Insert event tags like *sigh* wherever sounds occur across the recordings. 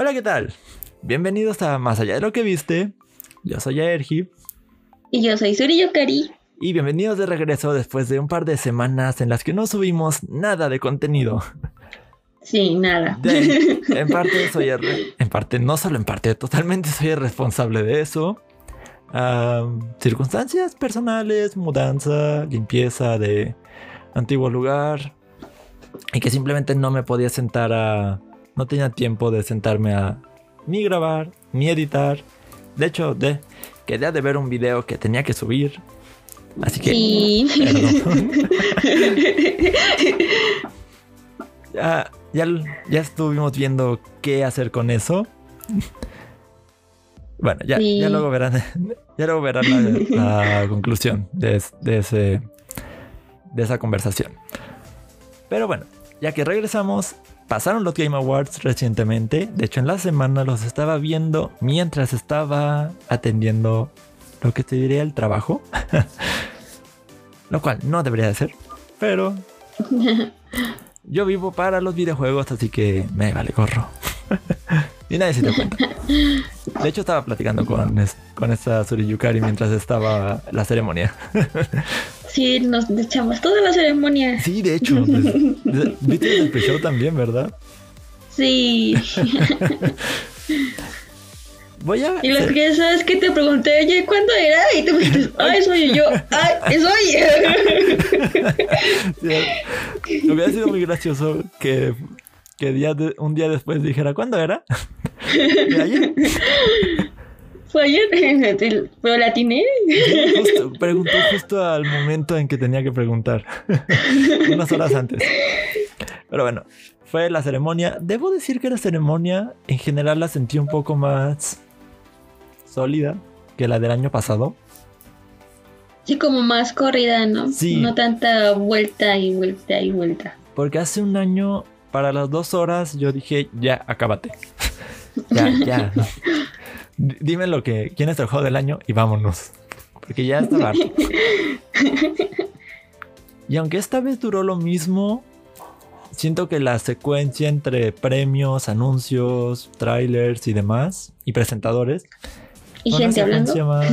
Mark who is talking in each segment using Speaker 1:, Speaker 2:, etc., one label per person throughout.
Speaker 1: Hola, ¿qué tal? Bienvenidos a Más allá de lo que viste. Yo soy Aergi.
Speaker 2: Y yo soy Suri Yokari.
Speaker 1: Y bienvenidos de regreso después de un par de semanas en las que no subimos nada de contenido.
Speaker 2: Sí, nada.
Speaker 1: en *laughs* parte soy el, en parte, no solo en parte, totalmente soy el responsable de eso. circunstancias personales, mudanza, limpieza de antiguo lugar. Y que simplemente no me podía sentar a. No tenía tiempo de sentarme a ni grabar, ni editar. De hecho, de, quedé de ver un video que tenía que subir. Así que. Sí. *laughs* ya, ya, ya, estuvimos viendo qué hacer con eso. Bueno, ya, ya luego verán, ya luego verán la, conclusión de, de, ese, de esa conversación. Pero bueno, ya que regresamos, pasaron los Game Awards recientemente. De hecho, en la semana los estaba viendo mientras estaba atendiendo lo que te diría el trabajo. *laughs* lo cual no debería de ser, pero *laughs* yo vivo para los videojuegos, así que me vale gorro. *laughs* y nadie se dio cuenta. De hecho, estaba platicando con, con esta Suriyukari mientras estaba la ceremonia.
Speaker 2: Sí, nos echamos toda la ceremonia.
Speaker 1: Sí, de hecho. Pues, *laughs* viste el pre también, ¿verdad?
Speaker 2: Sí. *laughs*
Speaker 1: Voy a.
Speaker 2: Y lo que sabes que te pregunté, oye, ¿cuándo era? Y tú me dijiste, *laughs* ¡ay, soy yo! ¡ay, es
Speaker 1: hoy! hubiera sido muy gracioso que, que día un día después dijera, ¿cuándo era? ¿De ayer?
Speaker 2: Fue ayer, *laughs* pero la atiné. *laughs*
Speaker 1: preguntó justo al momento en que tenía que preguntar. *laughs* Unas horas antes. Pero bueno, fue la ceremonia. Debo decir que la ceremonia en general la sentí un poco más sólida que la del año pasado.
Speaker 2: Sí, como más corrida, ¿no?
Speaker 1: Sí.
Speaker 2: No tanta vuelta y vuelta y vuelta.
Speaker 1: Porque hace un año, para las dos horas, yo dije, ya, acábate. ya, ya. Dime lo que, quién es el juego del año y vámonos. Porque ya está harto. *laughs* y aunque esta vez duró lo mismo, siento que la secuencia entre premios, anuncios, trailers y demás, y presentadores,
Speaker 2: y gente hablando *laughs*
Speaker 1: más,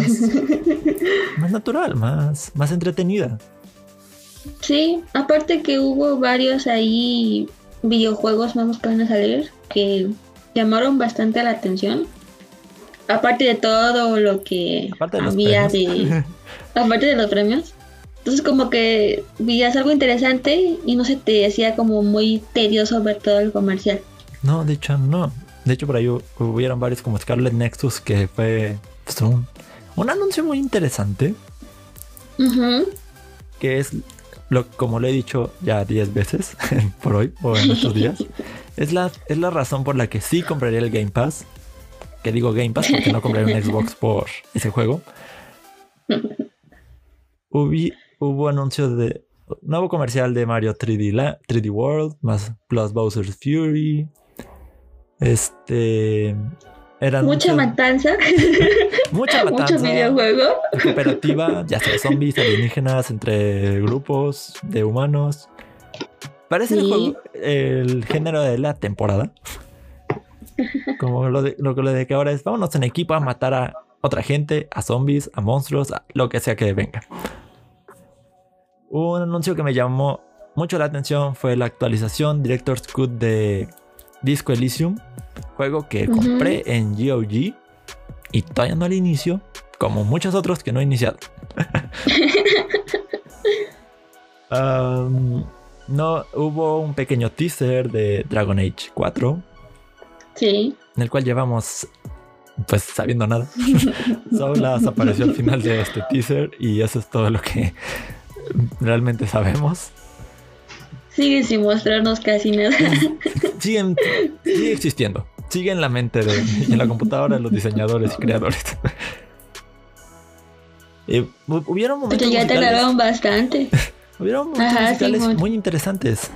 Speaker 1: más natural, más, más entretenida.
Speaker 2: Sí, aparte que hubo varios ahí videojuegos nuevos que van a salir que llamaron bastante la atención. Aparte de todo lo que había de. *laughs* aparte de los premios. Entonces, como que veías algo interesante y no se te hacía como muy tedioso ver todo el comercial.
Speaker 1: No, de hecho, no. De hecho, por ahí hubieron varios como Scarlet Nexus que fue pues, un, anuncio muy interesante. Que es, lo, como lo he dicho ya 10 veces *laughs* por hoy o en estos días, *laughs* es la, es la razón por la que sí compraría el Game Pass que digo Game Pass porque no compré un Xbox por ese juego. hubo anuncios de nuevo comercial de Mario 3D, 3D World, más Plus Bowser's Fury. Este.
Speaker 2: mucha matanza. *laughs*
Speaker 1: Mucha matanza.
Speaker 2: Mucho videojuego.
Speaker 1: Cooperativa, ya sea zombies, alienígenas, entre grupos de humanos. Parece el, juego, el género de la temporada. Como lo, de, lo, de que ahora es, vámonos en equipo a matar a otra gente, a zombies, a monstruos, a lo que sea que venga. Un anuncio que me llamó mucho la atención fue la actualización Director's Cut de Disco Elysium, juego que compré en GOG y todavía no al inicio, como muchos otros que no he iniciado. *laughs* no hubo un pequeño teaser de Dragon Age 4
Speaker 2: Sí.
Speaker 1: En el cual llevamos, pues, sabiendo nada. *laughs* Solo apareció al final de este teaser y eso es todo lo que realmente sabemos.
Speaker 2: Sigue sin mostrarnos casi nada. *laughs*
Speaker 1: Siguen, sigue existiendo. Sigue en la mente de, y en la computadora de los diseñadores y creadores. *laughs* y hubieron momentos.
Speaker 2: Pero ya tardaron bastante.
Speaker 1: hubieron momentos musicales muy interesantes.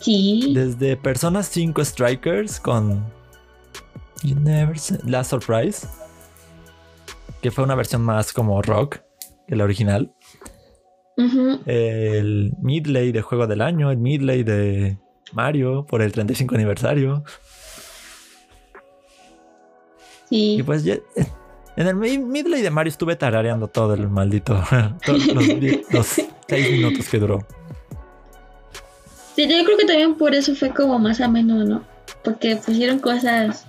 Speaker 2: Sí.
Speaker 1: Desde Persona 5 Strikers con you never Last Surprise, que fue una versión más como rock que la original. El Midley de Juego del Año, el Midley de Mario por el 35 aniversario. Y
Speaker 2: Sí.
Speaker 1: pues ya, en el mi- midley de Mario estuve tarareando todo el maldito, *laughs* todos los, di- los seis minutos que duró.
Speaker 2: Sí, yo creo que también por eso fue como más ameno, ¿no? Porque pusieron cosas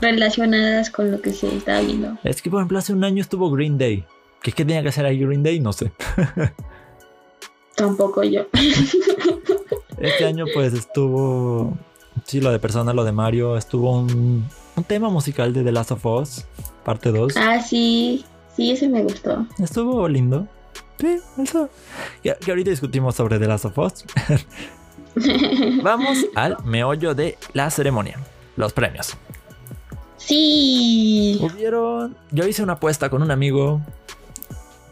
Speaker 2: relacionadas con lo que se estaba viendo.
Speaker 1: Es que, por ejemplo, hace un año estuvo Green Day. ¿Qué, qué tenía que hacer ahí Green Day? No sé. *laughs*
Speaker 2: Tampoco yo. *laughs*
Speaker 1: Este año, pues estuvo. Sí, lo de Persona, lo de Mario. Estuvo un, un tema musical de The Last of Us, parte 2.
Speaker 2: Ah, sí. Sí, ese me gustó.
Speaker 1: Estuvo lindo. Sí, eso. Que, que ahorita discutimos sobre The Last of Us. *laughs* Vamos al meollo de la ceremonia. Los premios.
Speaker 2: Sí.
Speaker 1: Hubieron. Yo hice una apuesta con un amigo.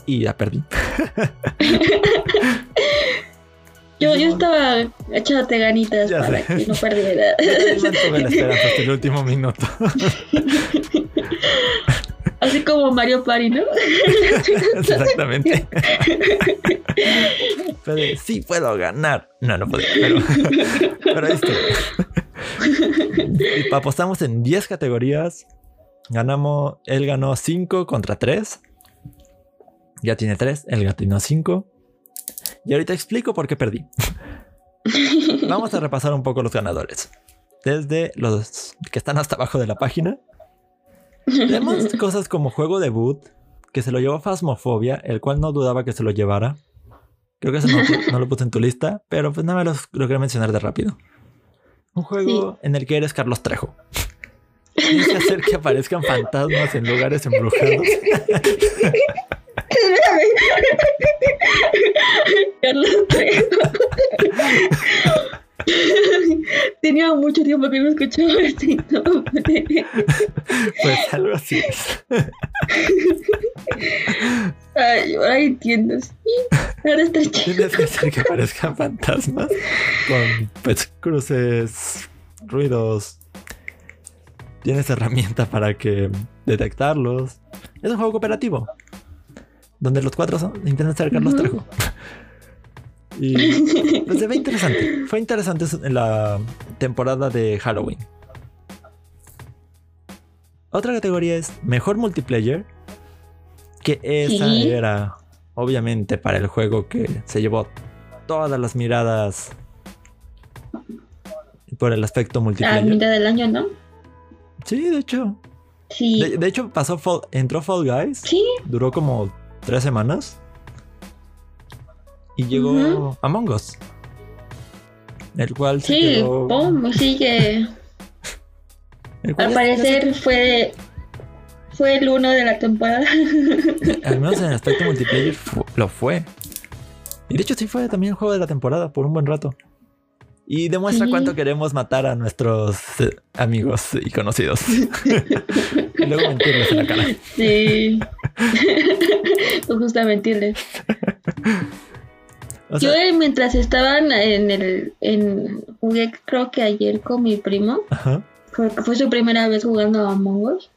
Speaker 1: Y la perdí. *laughs*
Speaker 2: Yo, yo estaba echándote ganitas
Speaker 1: Ya
Speaker 2: para
Speaker 1: sé.
Speaker 2: que no perdiera. *laughs*
Speaker 1: Yo la esperanza hasta el último minuto.
Speaker 2: Así como Mario Party, ¿no? *laughs*
Speaker 1: Exactamente. *laughs* Pero sí puedo ganar. No, no puedo. Pero, pero. Y apostamos en 10 categorías. Ganamos. Él ganó 5 contra 3. Ya tiene 3. Él ganó 5. Y ahorita explico por qué perdí. Vamos a repasar un poco los ganadores. Desde los que están hasta abajo de la página. Tenemos *laughs* cosas como juego debut, que se lo llevó Phasmophobia, el cual no dudaba que se lo llevara. Creo que eso no, no lo puse en tu lista, pero pues nada más lo, lo quería mencionar de rápido. Un juego en el que eres Carlos Trejo. Tienes que hacer que aparezcan fantasmas en lugares embrujados. *laughs*
Speaker 2: Carlos Trejo. *laughs* Tenía mucho tiempo que no escuchaba este nombre. *laughs*
Speaker 1: Pues algo así es. *laughs*
Speaker 2: Ay, ahora entiendo. Sí, ahora está chido.
Speaker 1: Tienes que hacer que aparezcan fantasmas con pues, cruces, ruidos. Tienes herramienta para que detectarlos. Es un juego cooperativo. Donde los cuatro son- intentan Carlos
Speaker 2: Ujú.
Speaker 1: Trejo. Y *laughs* pues se ve interesante. Fue interesante la temporada de Halloween. Otra categoría es mejor multiplayer. Que esa
Speaker 2: Sí.
Speaker 1: era obviamente para el juego que se llevó todas las miradas por el aspecto
Speaker 2: A
Speaker 1: multiplayer.
Speaker 2: mitad del año, ¿no?
Speaker 1: Sí, de hecho.
Speaker 2: Sí.
Speaker 1: De, de hecho, pasó Fall- entró Fall Guys.
Speaker 2: Sí,
Speaker 1: Duró como tres semanas. Y llegó
Speaker 2: Ujú.
Speaker 1: Among Us. El cual se
Speaker 2: sí,
Speaker 1: quedó-
Speaker 2: pum, sigue. *laughs*
Speaker 1: el cual
Speaker 2: Al parecer fue fue el uno de la temporada.
Speaker 1: se- *laughs* al menos en el aspecto multiplayer fu- lo fue. Y de hecho sí fue también juego de la temporada por un buen rato. Y demuestra
Speaker 2: Sí.
Speaker 1: cuánto queremos matar a nuestros eh, amigos y conocidos. *laughs* y luego mentirles en la cara.
Speaker 2: Sí. Me gusta mentirles.
Speaker 1: O
Speaker 2: Yo
Speaker 1: sea,
Speaker 2: eh, mientras estaban en el en jugué creo que ayer con mi primo,
Speaker 1: ajá.
Speaker 2: porque fue su primera vez jugando a Among Us.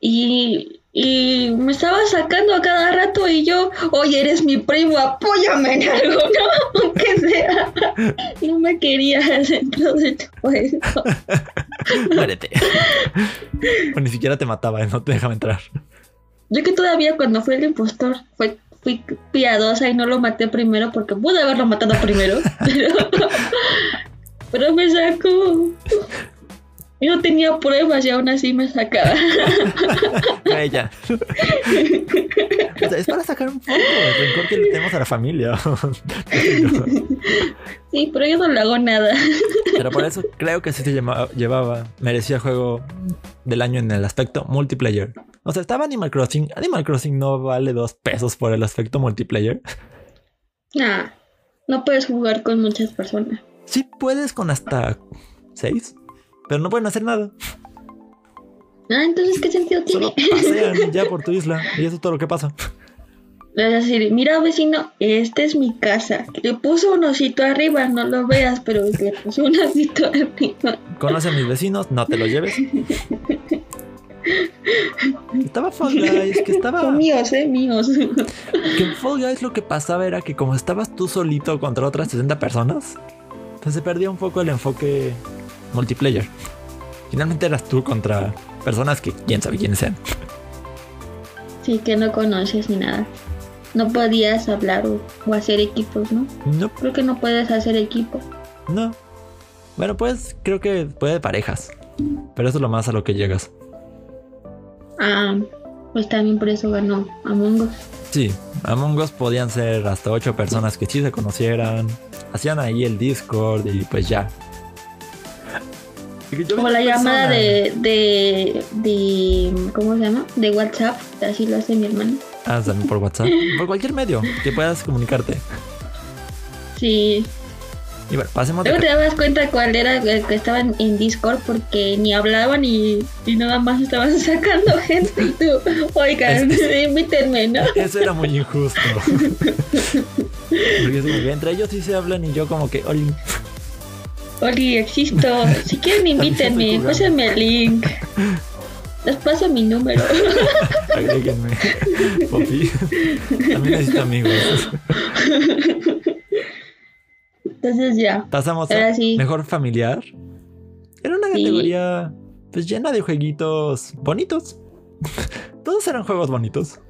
Speaker 2: Y, y me estaba sacando a cada rato y yo, oye, eres mi primo, apóyame en algo, *laughs* ¿no? Aunque sea. *laughs* No me querías *laughs* tu juego.
Speaker 1: Muérete. o ni siquiera te mataba, no te dejaba entrar.
Speaker 2: Yo que todavía cuando fue el impostor fue, fui piadosa y no lo maté primero porque pude haberlo matado primero. *laughs* Pero, pero me sacó. Yo no tenía pruebas y aún así me sacaba. *laughs*
Speaker 1: Ella. O sea, es para sacar un poco el rencor que le tenemos a la familia. *laughs*
Speaker 2: Sí, pero yo no le hago nada.
Speaker 1: Pero por eso creo que sí se llevaba, merecía el juego del año en el aspecto multiplayer. O sea, estaba Animal Crossing. Animal Crossing no vale dos pesos por el aspecto multiplayer.
Speaker 2: Nah, no puedes jugar con muchas personas.
Speaker 1: Sí puedes con hasta seis, pero no pueden hacer nada.
Speaker 2: Ah, entonces, ¿qué sentido
Speaker 1: Solo
Speaker 2: tiene?
Speaker 1: pasean *laughs* ya por tu isla y eso es todo lo que pasa.
Speaker 2: Es decir, mira vecino, esta es mi casa. Le puso un osito arriba, no lo veas, pero le puso un osito arriba.
Speaker 1: Conoce a mis vecinos, no te lo lleves. Estaba Fall Guys, que estaba.
Speaker 2: Son míos, eh, míos.
Speaker 1: Que en Fall Guys lo que pasaba era que como estabas tú solito contra otras 60 personas, pues se perdía un poco el enfoque multiplayer. Finalmente eras tú contra personas que quién sabe quiénes sean.
Speaker 2: Sí, que no conoces ni nada. No podías hablar o, o hacer equipos, ¿no?
Speaker 1: No,
Speaker 2: Creo que no puedes hacer equipo.
Speaker 1: no. Bueno, pues creo que puede de parejas. Pero eso es lo más a lo que llegas.
Speaker 2: Ah, pues también por eso ganó Among Us.
Speaker 1: Sí, Among Us podían ser hasta ocho personas que sí se conocieran. Hacían ahí el Discord y pues ya.
Speaker 2: Como la llamada de, de, de, ¿cómo se llama? De WhatsApp, así lo hace mi hermano.
Speaker 1: Ah, también por WhatsApp. *laughs* por cualquier medio que puedas comunicarte.
Speaker 2: Sí.
Speaker 1: Y bueno, pasemos de...
Speaker 2: Luego te dabas cuenta cuál era el que estaban en Discord porque ni hablaban y, y nada más estaban *laughs* sacando gente y tú, oigan, invítenme, ¿no? *laughs*
Speaker 1: Eso era muy injusto. Porque es como que entre ellos sí se hablan y yo como que... "Oli".
Speaker 2: Oli, existo. Si quieren invítenme, pásenme el link. Les paso mi número. *laughs*
Speaker 1: Agréguenme. Popi. También necesito amigos.
Speaker 2: Entonces ya.
Speaker 1: Pasamos a
Speaker 2: sí.
Speaker 1: mejor familiar. Era una
Speaker 2: Sí.
Speaker 1: categoría pues llena de jueguitos bonitos. *laughs* Todos eran juegos bonitos.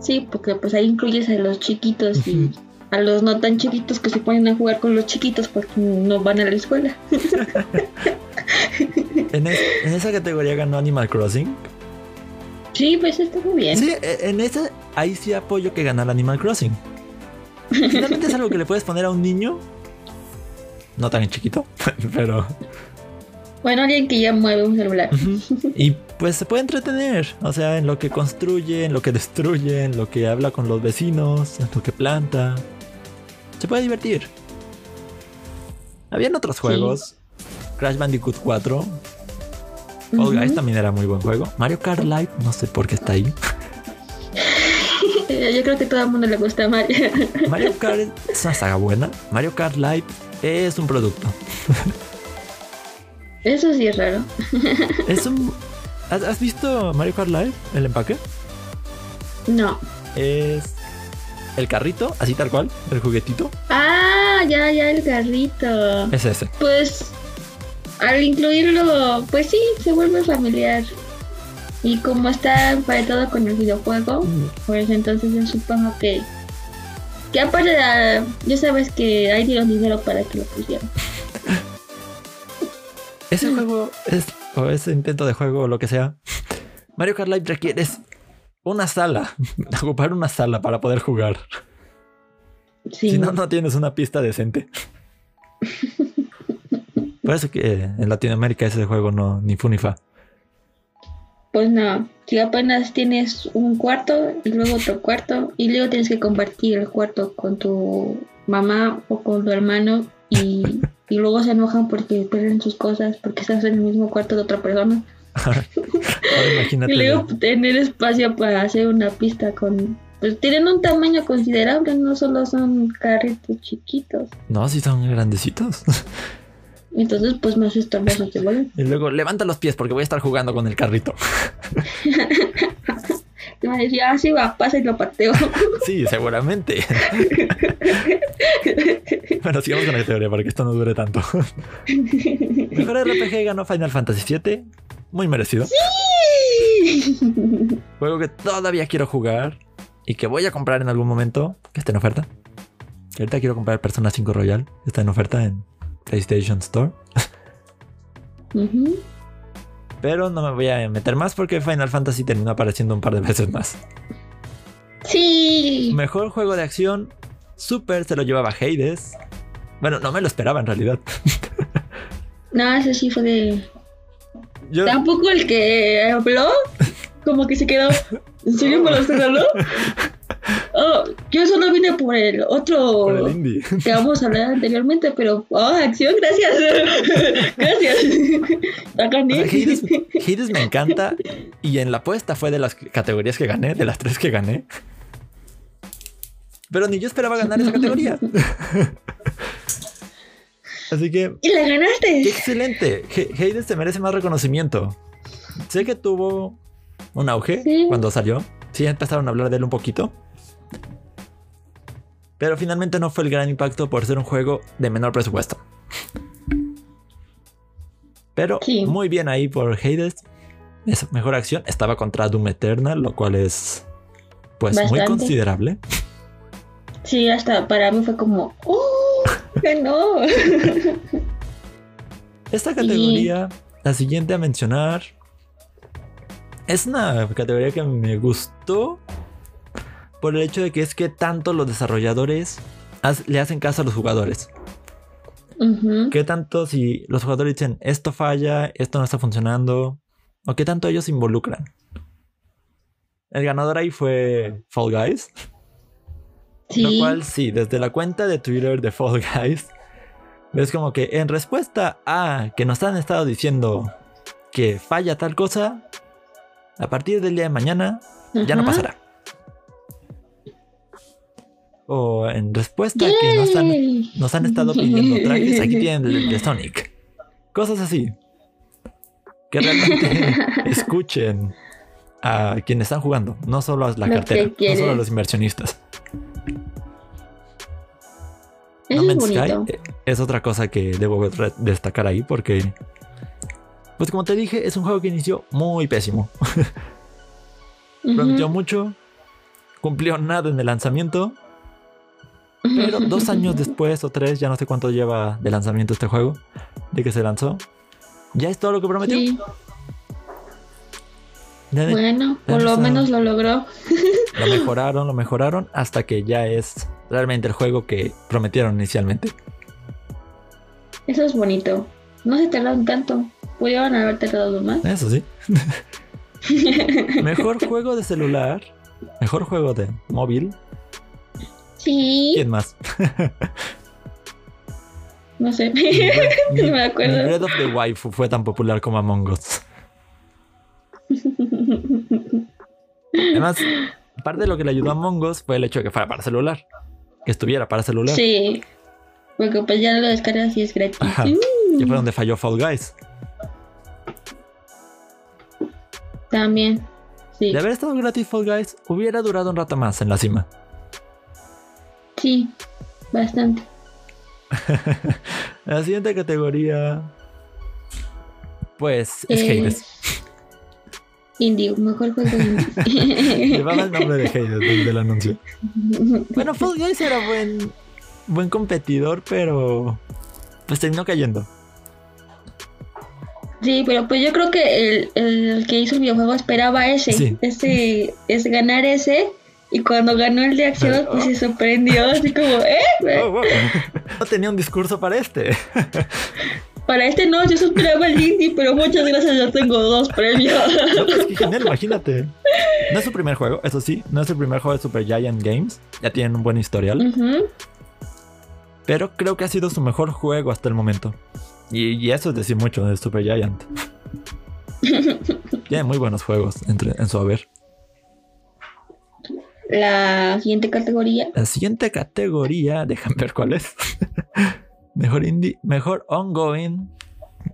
Speaker 2: Sí, porque pues ahí incluyes a los chiquitos y. a los no tan chiquitos que se ponen a jugar con los chiquitos porque no van a la escuela. *laughs*
Speaker 1: En, es- en esa categoría ganó Animal Crossing.
Speaker 2: Sí, pues está muy bien.
Speaker 1: Sí, e- en esa ahí sí apoyo que ganara Animal Crossing. Finalmente es algo que le puedes poner a un niño. No tan chiquito, *laughs* pero
Speaker 2: Bueno, alguien que ya mueve un celular. *laughs*
Speaker 1: Y pues se puede entretener, o sea, en lo que construye, en lo que destruye, en lo que habla con los vecinos, en lo que planta. Se puede divertir. Habían otros juegos. Crash Bandicoot 4. Fall Guys
Speaker 2: Ujú.
Speaker 1: también era muy buen juego. Mario Kart Live, no sé por qué está ahí. *laughs*
Speaker 2: Yo creo que a todo el mundo le gusta Mario.
Speaker 1: Mario Kart es una saga buena. Mario Kart Live es un producto. *laughs*
Speaker 2: Eso sí es raro. *laughs*
Speaker 1: Es un... ¿Has, has visto Mario Kart Live? El empaque.
Speaker 2: No.
Speaker 1: Es el carrito, así tal cual, el juguetito.
Speaker 2: Ah, ya, ya el carrito.
Speaker 1: Es ese.
Speaker 2: Pues al incluirlo, pues sí, se vuelve familiar. Y como está emparetado con el videojuego, pues entonces yo supongo que que aparte de, ya sabes que ahí dieron dinero para que lo pusieran.
Speaker 1: Ese juego es, o ese intento de juego o lo que sea, Mario Kart Live requieres una sala, *laughs* ocupar una sala para poder jugar.
Speaker 2: Sí.
Speaker 1: Si no, no tienes una pista decente. *laughs* Por eso que en Latinoamérica ese juego no, ni fu ni fa.
Speaker 2: Pues no, si apenas tienes un cuarto y luego otro cuarto y luego tienes que compartir el cuarto con tu mamá o con tu hermano y, *laughs* y luego se enojan porque pierden sus cosas porque estás en el mismo cuarto de otra persona.
Speaker 1: Ahora imagínate.
Speaker 2: Y luego tener espacio para hacer una pista con... Pues tienen un tamaño considerable, no solo son carritos chiquitos.
Speaker 1: No, si son grandecitos. *laughs*
Speaker 2: Entonces pues más estorbosos se vuelven.
Speaker 1: Y luego levanta los pies porque voy a estar jugando con el carrito.
Speaker 2: Y *laughs* me decía, ah, sí va, pasa y lo pateo. *laughs*
Speaker 1: Sí, seguramente. bueno, sigamos con la teoría para que esto no dure tanto. Mejor RPG ganó Final Fantasy VII. Muy merecido. *laughs* Juego que todavía quiero jugar y que voy a comprar en algún momento, que esté en oferta. Que ahorita quiero comprar Persona 5 Royal. Está en oferta en PlayStation Store. Pero no me voy a meter más porque Final Fantasy terminó apareciendo un par de veces más.
Speaker 2: Sí.
Speaker 1: Mejor juego de acción. Super se lo llevaba Hades. Bueno, no me lo esperaba en realidad. *laughs*
Speaker 2: No, ese sí fue de...
Speaker 1: Yo,
Speaker 2: Tampoco el que habló, como que se quedó. ¿En serio me lo estás hablando? Oh, yo solo vine por el otro
Speaker 1: por el indie.
Speaker 2: que vamos a hablar anteriormente, pero. Oh, acción, gracias. *laughs* gracias.
Speaker 1: Hades, Hades me encanta y en la apuesta fue de las categorías que gané, de las tres que gané. Pero ni yo esperaba ganar esa categoría. *laughs* Así que,
Speaker 2: Y la
Speaker 1: qué
Speaker 2: ganaste.
Speaker 1: excelente. H- Hades se merece más reconocimiento. Sé que tuvo un auge
Speaker 2: Sí.
Speaker 1: cuando salió. Sí, empezaron a hablar de él un poquito. Pero finalmente no fue el gran impacto por ser un juego de menor presupuesto. Pero
Speaker 2: Sí.
Speaker 1: muy bien ahí por Hades. esa mejor acción estaba contra Doom Eternal, lo cual es pues muy considerable.
Speaker 2: Sí, hasta para mí fue como, ¡oh! ¡Que no! *laughs*
Speaker 1: Esta categoría, la siguiente a mencionar, es una categoría que me gustó por el hecho de que es que tanto los desarrolladores le hacen caso a los jugadores. ¿Qué tanto si los jugadores dicen esto falla, esto no está funcionando? ¿O qué tanto ellos se involucran? El ganador ahí fue Fall Guys. Lo cual sí, desde la cuenta de Twitter de Fall Guys, ves como que en respuesta a que nos han estado diciendo que falla tal cosa, a partir del día de mañana ya no pasará. O en respuesta a que nos han, nos han estado pidiendo trajes, aquí tienen el de *laughs* Sonic. Cosas así. Que realmente *laughs* escuchen a quienes están jugando, no solo a la
Speaker 2: Lo
Speaker 1: cartera, no solo a los inversionistas. No
Speaker 2: es
Speaker 1: Man's Sky eh, es otra cosa que debo destacar ahí porque, pues como te dije, es un juego que inició muy pésimo. *laughs* Prometió mucho, cumplió nada en el lanzamiento, pero dos años *laughs* después o tres, ya no sé cuánto lleva de lanzamiento este juego, de que se lanzó, ya es todo lo que prometió.
Speaker 2: Sí, bueno, por lo menos lo logró. *laughs*
Speaker 1: Lo mejoraron, lo mejoraron hasta que ya es realmente el juego que prometieron inicialmente.
Speaker 2: Eso es bonito. No se tardaron tanto. Pudieron haber tardado más.
Speaker 1: Eso sí. *laughs* Mejor juego de celular. Mejor juego de móvil.
Speaker 2: Sí,
Speaker 1: ¿Quién más?
Speaker 2: no sé. *laughs*
Speaker 1: Ni, *laughs*
Speaker 2: No me acuerdo.
Speaker 1: ni Breath of the Waifu fue tan popular como Among Us. Además, parte de lo que le ayudó a Among Us fue el hecho de que fuera para celular. Que estuviera para celular.
Speaker 2: Sí. Porque pues ya lo descargas y es gratis.
Speaker 1: Ajá.
Speaker 2: Mm,
Speaker 1: Que fue donde falló Fall Guys.
Speaker 2: También. Sí.
Speaker 1: De haber estado gratis Fall Guys, hubiera durado un rato más en la cima.
Speaker 2: Sí. Bastante. *laughs*
Speaker 1: La siguiente categoría. Pues es
Speaker 2: Eh,
Speaker 1: Hades.
Speaker 2: Indie, mejor juego indie. *laughs*
Speaker 1: Llevaba el nombre de Hades desde el anuncio. Bueno, Fall Guys era buen, buen competidor, pero pues terminó cayendo.
Speaker 2: Sí, pero pues yo creo que el, el que hizo el videojuego esperaba ese,
Speaker 1: Sí.
Speaker 2: ese, es ganar ese, y cuando ganó el de acción, pues se sorprendió, así como, ¿eh?
Speaker 1: Oh, wow. No tenía un discurso para este. *laughs*
Speaker 2: Para este no, yo solo esperaba el indie, pero muchas gracias, yo tengo dos premios.
Speaker 1: No, pues, qué genial, imagínate. No es su primer juego, eso sí, no es el primer juego de Super Giant Games. Ya tienen un buen historial, pero creo que ha sido su mejor juego hasta el momento. Y, y eso es decir mucho de Super Giant. *laughs* Tiene muy buenos juegos entre, en su haber.
Speaker 2: La siguiente categoría,
Speaker 1: La siguiente categoría, *laughs* déjame ver cuál es. Mejor indie, mejor ongoing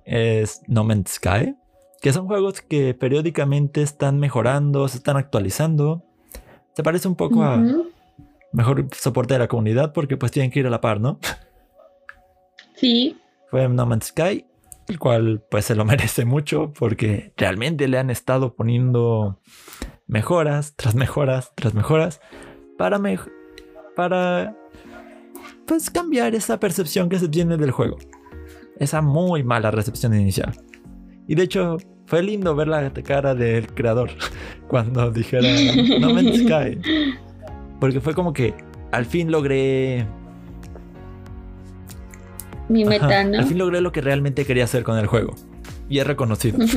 Speaker 1: es No Man's Sky, que son juegos que periódicamente están mejorando, se están actualizando. Se parece un poco a mejor soporte de la comunidad porque pues tienen que ir a la par, ¿no?
Speaker 2: sí,
Speaker 1: Fue No Man's Sky, el cual pues se lo *laughs* merece mucho porque realmente le han estado poniendo mejoras tras mejoras tras mejoras para mej- para pues cambiar esa percepción que se tiene del juego. Esa muy mala recepción inicial. Y de hecho fue lindo ver la cara del creador *laughs* cuando dijera No Man's Sky. Porque fue como que al fin logré
Speaker 2: mi
Speaker 1: Ajá,
Speaker 2: meta, ¿no?
Speaker 1: Al fin logré lo que realmente quería hacer con el juego. Y es reconocido. *laughs*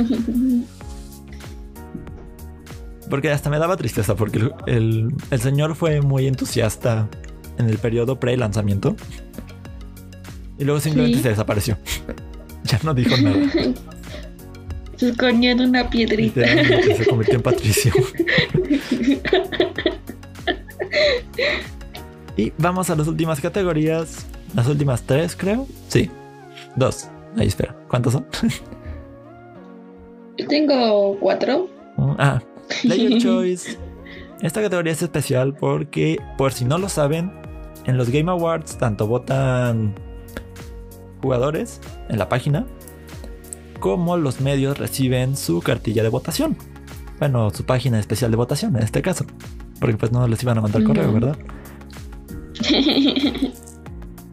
Speaker 1: Porque hasta me daba tristeza porque el, el- el señor fue muy entusiasta en el periodo pre-lanzamiento. Y luego simplemente
Speaker 2: Sí.
Speaker 1: se desapareció. *laughs* ya no dijo nada. *laughs*
Speaker 2: Se escondió en una piedrita.
Speaker 1: Se convirtió en Patricio. *laughs* y vamos a las últimas categorías. Las últimas tres, creo. Sí. Dos. Ahí espera. ¿Cuántas son?
Speaker 2: Tengo cuatro.
Speaker 1: Ah, Player Choice. Esta categoría es especial porque, por si no lo saben, en los Game Awards tanto votan jugadores en la página cómo los medios reciben su cartilla de votación. Bueno, su página especial de votación en este caso. Porque pues no les iban a mandar correo, ¿verdad? *laughs*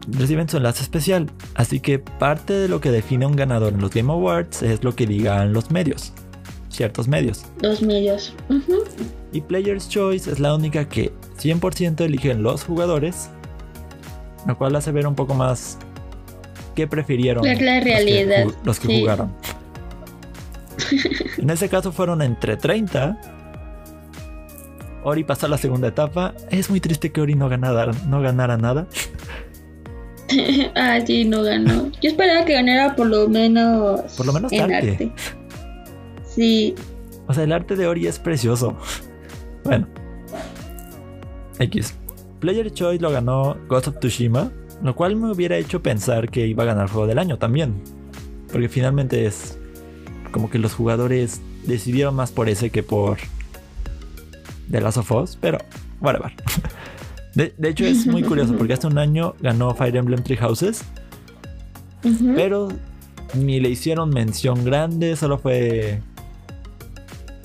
Speaker 1: Reciben su enlace especial. Así que parte de lo que define un ganador en los Game Awards es lo que digan los medios. Ciertos medios.
Speaker 2: Los medios.
Speaker 1: Y Player's Choice es la única que 100% eligen los jugadores. Lo cual hace ver un poco más qué prefirieron
Speaker 2: la realidad.
Speaker 1: los que, jugaron. *laughs* en ese caso fueron entre 30. Ori pasó a la segunda etapa. Es muy triste que Ori no ganara, no ganara nada. *laughs*
Speaker 2: ah, sí, no ganó. Yo esperaba que ganara por lo menos.
Speaker 1: Por lo menos arte.
Speaker 2: Sí.
Speaker 1: O sea, el arte de Ori es precioso. Bueno. X. Player Choice lo ganó Ghost of Tsushima, lo cual me hubiera hecho pensar que iba a ganar juego del año también. Porque finalmente es como que los jugadores decidieron más por ese que por The Last of Us, pero whatever. *laughs* De, de hecho es muy curioso porque hace un año ganó Fire Emblem Three Houses, pero ni le hicieron mención grande, solo fue...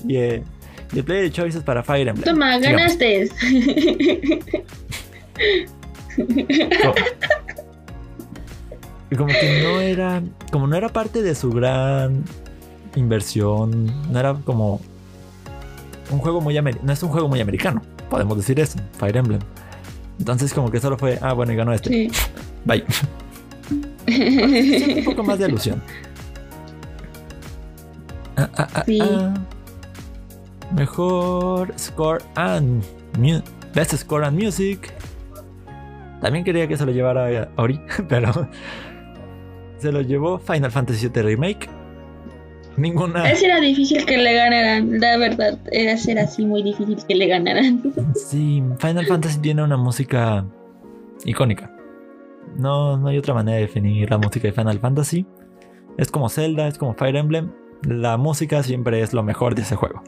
Speaker 1: Y el Player Choices para Fire Emblem.
Speaker 2: Toma, ganaste. *laughs* *laughs*
Speaker 1: Como que no era, como no era parte de su gran inversión, no era como un juego muy no es un juego muy americano, podemos decir eso, Fire Emblem. Entonces como que solo fue, ah bueno, y ganó este. Sí. Bye. *laughs* un poco más de alusión. Ah, ah, ah, sí. Mejor score and best score and music. También quería que se lo llevara Ori, *laughs* pero se lo llevó Final Fantasy VII Remake. Ninguna.
Speaker 2: Ese era difícil que le ganaran, la verdad. Era ser así muy difícil que le ganaran. *laughs*
Speaker 1: Sí, Final Fantasy tiene una música icónica. No, no hay otra manera de definir la música de Final Fantasy. Es como Zelda, es como Fire Emblem. La música siempre es lo mejor de ese juego.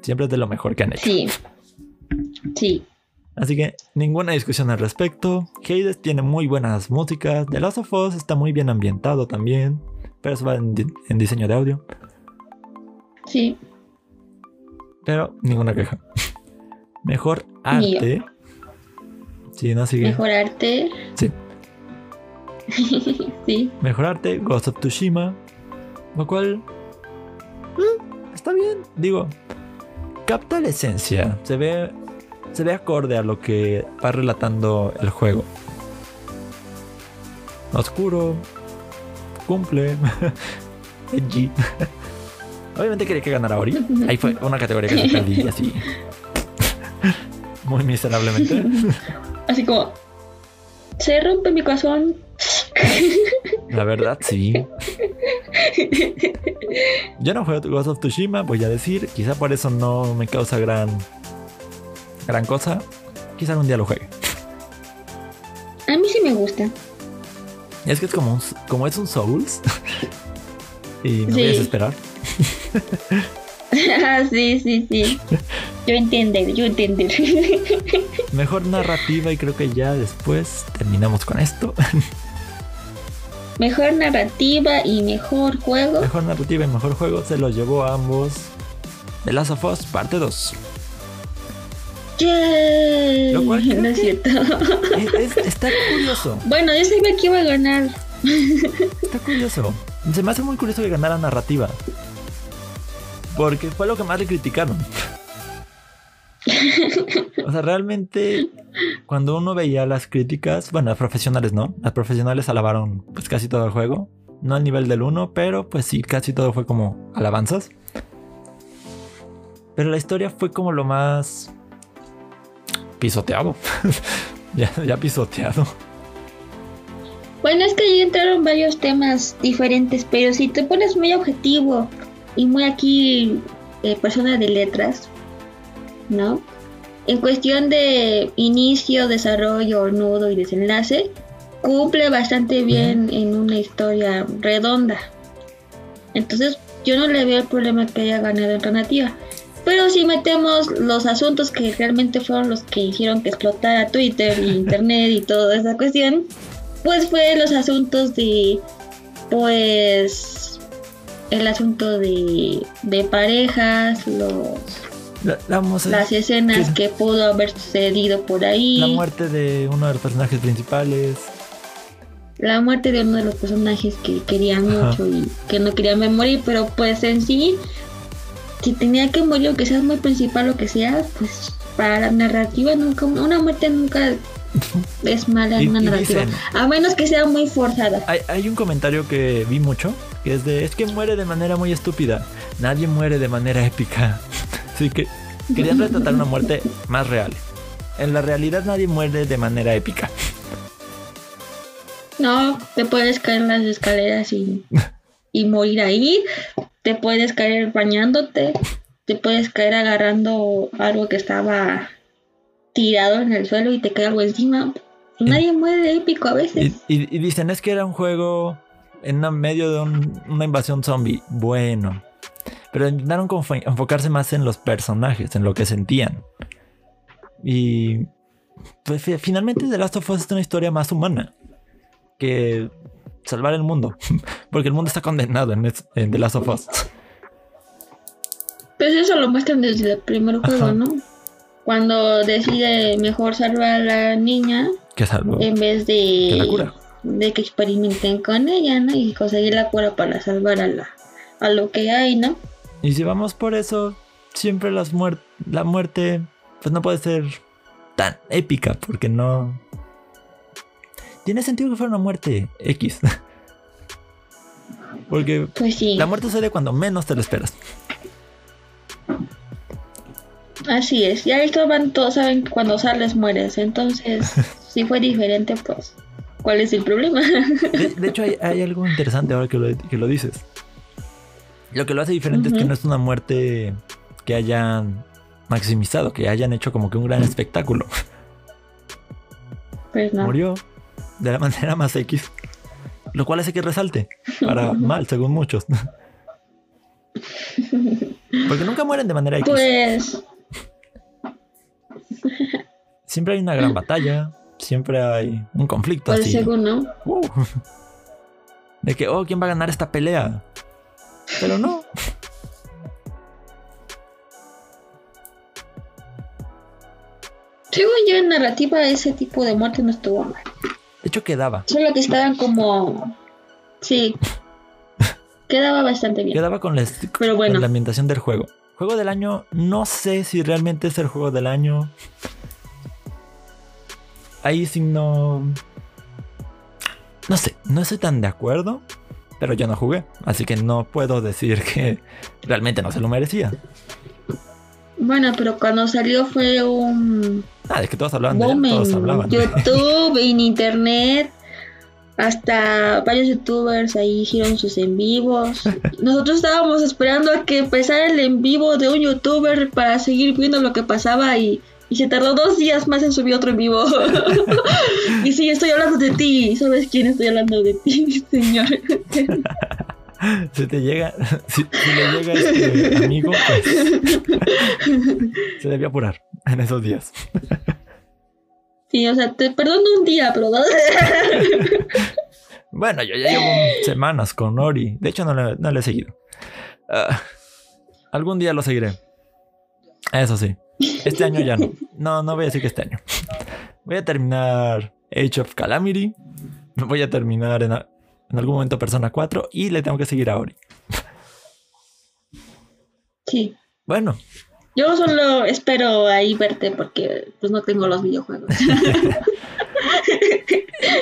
Speaker 1: Siempre es de lo mejor que han hecho.
Speaker 2: Sí. Sí.
Speaker 1: Así que ninguna discusión al respecto. Hades tiene muy buenas músicas. The Last of Us está muy bien ambientado también. Pero eso va en, diseño de audio.
Speaker 2: Sí.
Speaker 1: Pero ninguna queja. *laughs* Mejor arte. Sí, no sigue.
Speaker 2: Mejor arte.
Speaker 1: Sí. *laughs*
Speaker 2: sí.
Speaker 1: Mejor arte, Ghost of Tsushima. Lo cual. Eh, está bien. Digo. Capta la esencia. Se ve se ve acorde a lo que va relatando el juego. Oscuro, cumple, *laughs* edgy. *laughs* Obviamente quería que ganara Ori. Ahí fue una categoría que se perdí así. Muy miserablemente. *laughs*
Speaker 2: Así como. Se rompe mi corazón.
Speaker 1: La verdad, sí. Yo no juego Ghost of Tsushima, voy a decir. Quizá por eso no me causa gran gran cosa. Quizá un día lo juegue.
Speaker 2: A mí sí me gusta.
Speaker 1: Es que es como, como es un Souls. *laughs* y me voy a desesperar. *laughs*
Speaker 2: sí, sí, sí. Yo entiendo, yo entiendo. *laughs*
Speaker 1: Mejor narrativa y creo que ya después terminamos con esto.
Speaker 2: Mejor narrativa y mejor juego.
Speaker 1: Mejor narrativa y mejor juego se lo llevó a ambos. The Last of Us, parte 2.
Speaker 2: Lo cual no es cierto.
Speaker 1: está curioso.
Speaker 2: Bueno, yo sabía que iba a ganar.
Speaker 1: Está curioso. Se me hace muy curioso que ganara narrativa. Porque fue lo que más le criticaron. O sea, realmente, cuando uno veía las críticas, bueno, las profesionales no, las profesionales alabaron pues casi todo el juego. No al nivel del 1, pero pues sí, casi todo fue como alabanzas. Pero la historia fue como lo más pisoteado. *laughs* ya, ya pisoteado.
Speaker 2: Bueno, es que ahí entraron varios temas diferentes, pero si te pones muy objetivo y muy aquí eh, persona de letras, ¿no? En cuestión de inicio, desarrollo, nudo y desenlace, cumple bastante bien en una historia redonda. Entonces, yo no le veo el problema que haya ganado alternativa. Pero si metemos los asuntos que realmente fueron los que hicieron que explotara Twitter y *laughs* Internet y toda esa cuestión, pues fue los asuntos de, pues, el asunto de, de parejas, los
Speaker 1: La- la
Speaker 2: las escenas que pudo haber sucedido por ahí,
Speaker 1: la muerte de uno de los personajes principales.
Speaker 2: la muerte de uno de los personajes que querían
Speaker 1: Ajá.
Speaker 2: mucho y que no querían ver morir, pero pues en sí, si tenía que morir o que seas muy principal o que sea, pues para la narrativa nunca, una muerte nunca es mala en una narrativa,
Speaker 1: dicen-
Speaker 2: a menos que sea muy forzada.
Speaker 1: Hay, hay un comentario que vi mucho, que es de, es que muere de manera muy estúpida. Nadie muere de manera épica. *laughs* Así que querían retratar una muerte más real. En la realidad nadie muere de manera épica.
Speaker 2: No, te puedes caer en las escaleras y, *laughs* y morir ahí. Te puedes caer bañándote. Te puedes caer agarrando algo que estaba tirado en el suelo y te cae algo encima. Nadie muere épico a veces.
Speaker 1: y- y dicen, es que era un juego en medio de un- una invasión zombie. Bueno. Pero intentaron enfocarse más en los personajes, en lo que sentían. Y pues, fi- finalmente The Last of Us es una historia más humana que salvar el mundo. *laughs* Porque el mundo está condenado en, es- en The Last of Us.
Speaker 2: Pues eso lo muestran desde el primer juego,
Speaker 1: Ajá.
Speaker 2: ¿no? Cuando decide mejor salvar a la niña
Speaker 1: Que salvó.
Speaker 2: en vez
Speaker 1: Que
Speaker 2: de,
Speaker 1: la cura.
Speaker 2: de que experimenten con ella, ¿no? Y conseguir la cura para salvar a, la, a lo que hay, ¿no?
Speaker 1: Y si vamos por eso, siempre las muer- la muerte pues no puede ser tan épica porque no... Tiene sentido que fuera una muerte X. *laughs* porque
Speaker 2: Pues sí.
Speaker 1: la muerte sucede cuando menos te lo esperas.
Speaker 2: Así es, ya estaban todos saben que cuando sales mueres, entonces *laughs* si fue diferente, pues, ¿cuál es el problema? *laughs*
Speaker 1: De, de hecho hay, hay algo interesante ahora que lo, que lo dices. Lo que lo hace diferente es que no es una muerte que hayan maximizado, que hayan hecho como que un gran espectáculo.
Speaker 2: pues no.
Speaker 1: murió de la *laughs* manera más X. Lo cual hace que resalte. Para *laughs* mal, según muchos. Porque nunca mueren de manera X.
Speaker 2: Pues,
Speaker 1: Siempre hay una gran *laughs* batalla. Siempre hay un conflicto
Speaker 2: pues
Speaker 1: así.
Speaker 2: según no.
Speaker 1: Uh. De que, oh, ¿quién va a ganar esta pelea? Pero no.
Speaker 2: Según yo en narrativa ese tipo de muerte no estuvo mal.
Speaker 1: De hecho, quedaba.
Speaker 2: Solo que estaban como... Sí. *laughs* Quedaba bastante bien.
Speaker 1: Quedaba con la,
Speaker 2: Pero bueno.
Speaker 1: con la ambientación del juego. Juego del año, no sé si realmente es el juego del año. Ahí sí no. No sé, no estoy tan de acuerdo. Pero yo no jugué. Así que no puedo decir que realmente no se lo merecía.
Speaker 2: Bueno, pero cuando salió fue un
Speaker 1: Ah, de que todos hablaban de él,
Speaker 2: boom
Speaker 1: todos
Speaker 2: en
Speaker 1: hablaban.
Speaker 2: YouTube, en internet. Hasta varios youtubers ahí hicieron sus en vivos. Nosotros estábamos esperando a que empezara el en vivo de un youtuber para seguir viendo lo que pasaba y, y se tardó dos días más en subir otro en vivo. *laughs* y sí, estoy hablando de ti. ¿Sabes quién estoy hablando de ti, *laughs* señor? *laughs* *laughs*
Speaker 1: Si te llega, *laughs* si, si le llega este amigo, pues *laughs* se debió apurar en esos días.
Speaker 2: sí, o sea, te perdono un día, pero dos.
Speaker 1: Bueno, yo ya llevo semanas con Ori. De hecho, no le, no le he seguido. Ah, algún día lo seguiré. Eso sí. Este año ya no. No, no voy a decir que este año. Voy a terminar Age of Calamity. Voy a terminar en, en algún momento Persona 4 y le tengo que seguir a Ori.
Speaker 2: sí.
Speaker 1: Bueno,
Speaker 2: Yo solo espero ahí verte porque pues no tengo los videojuegos. *laughs*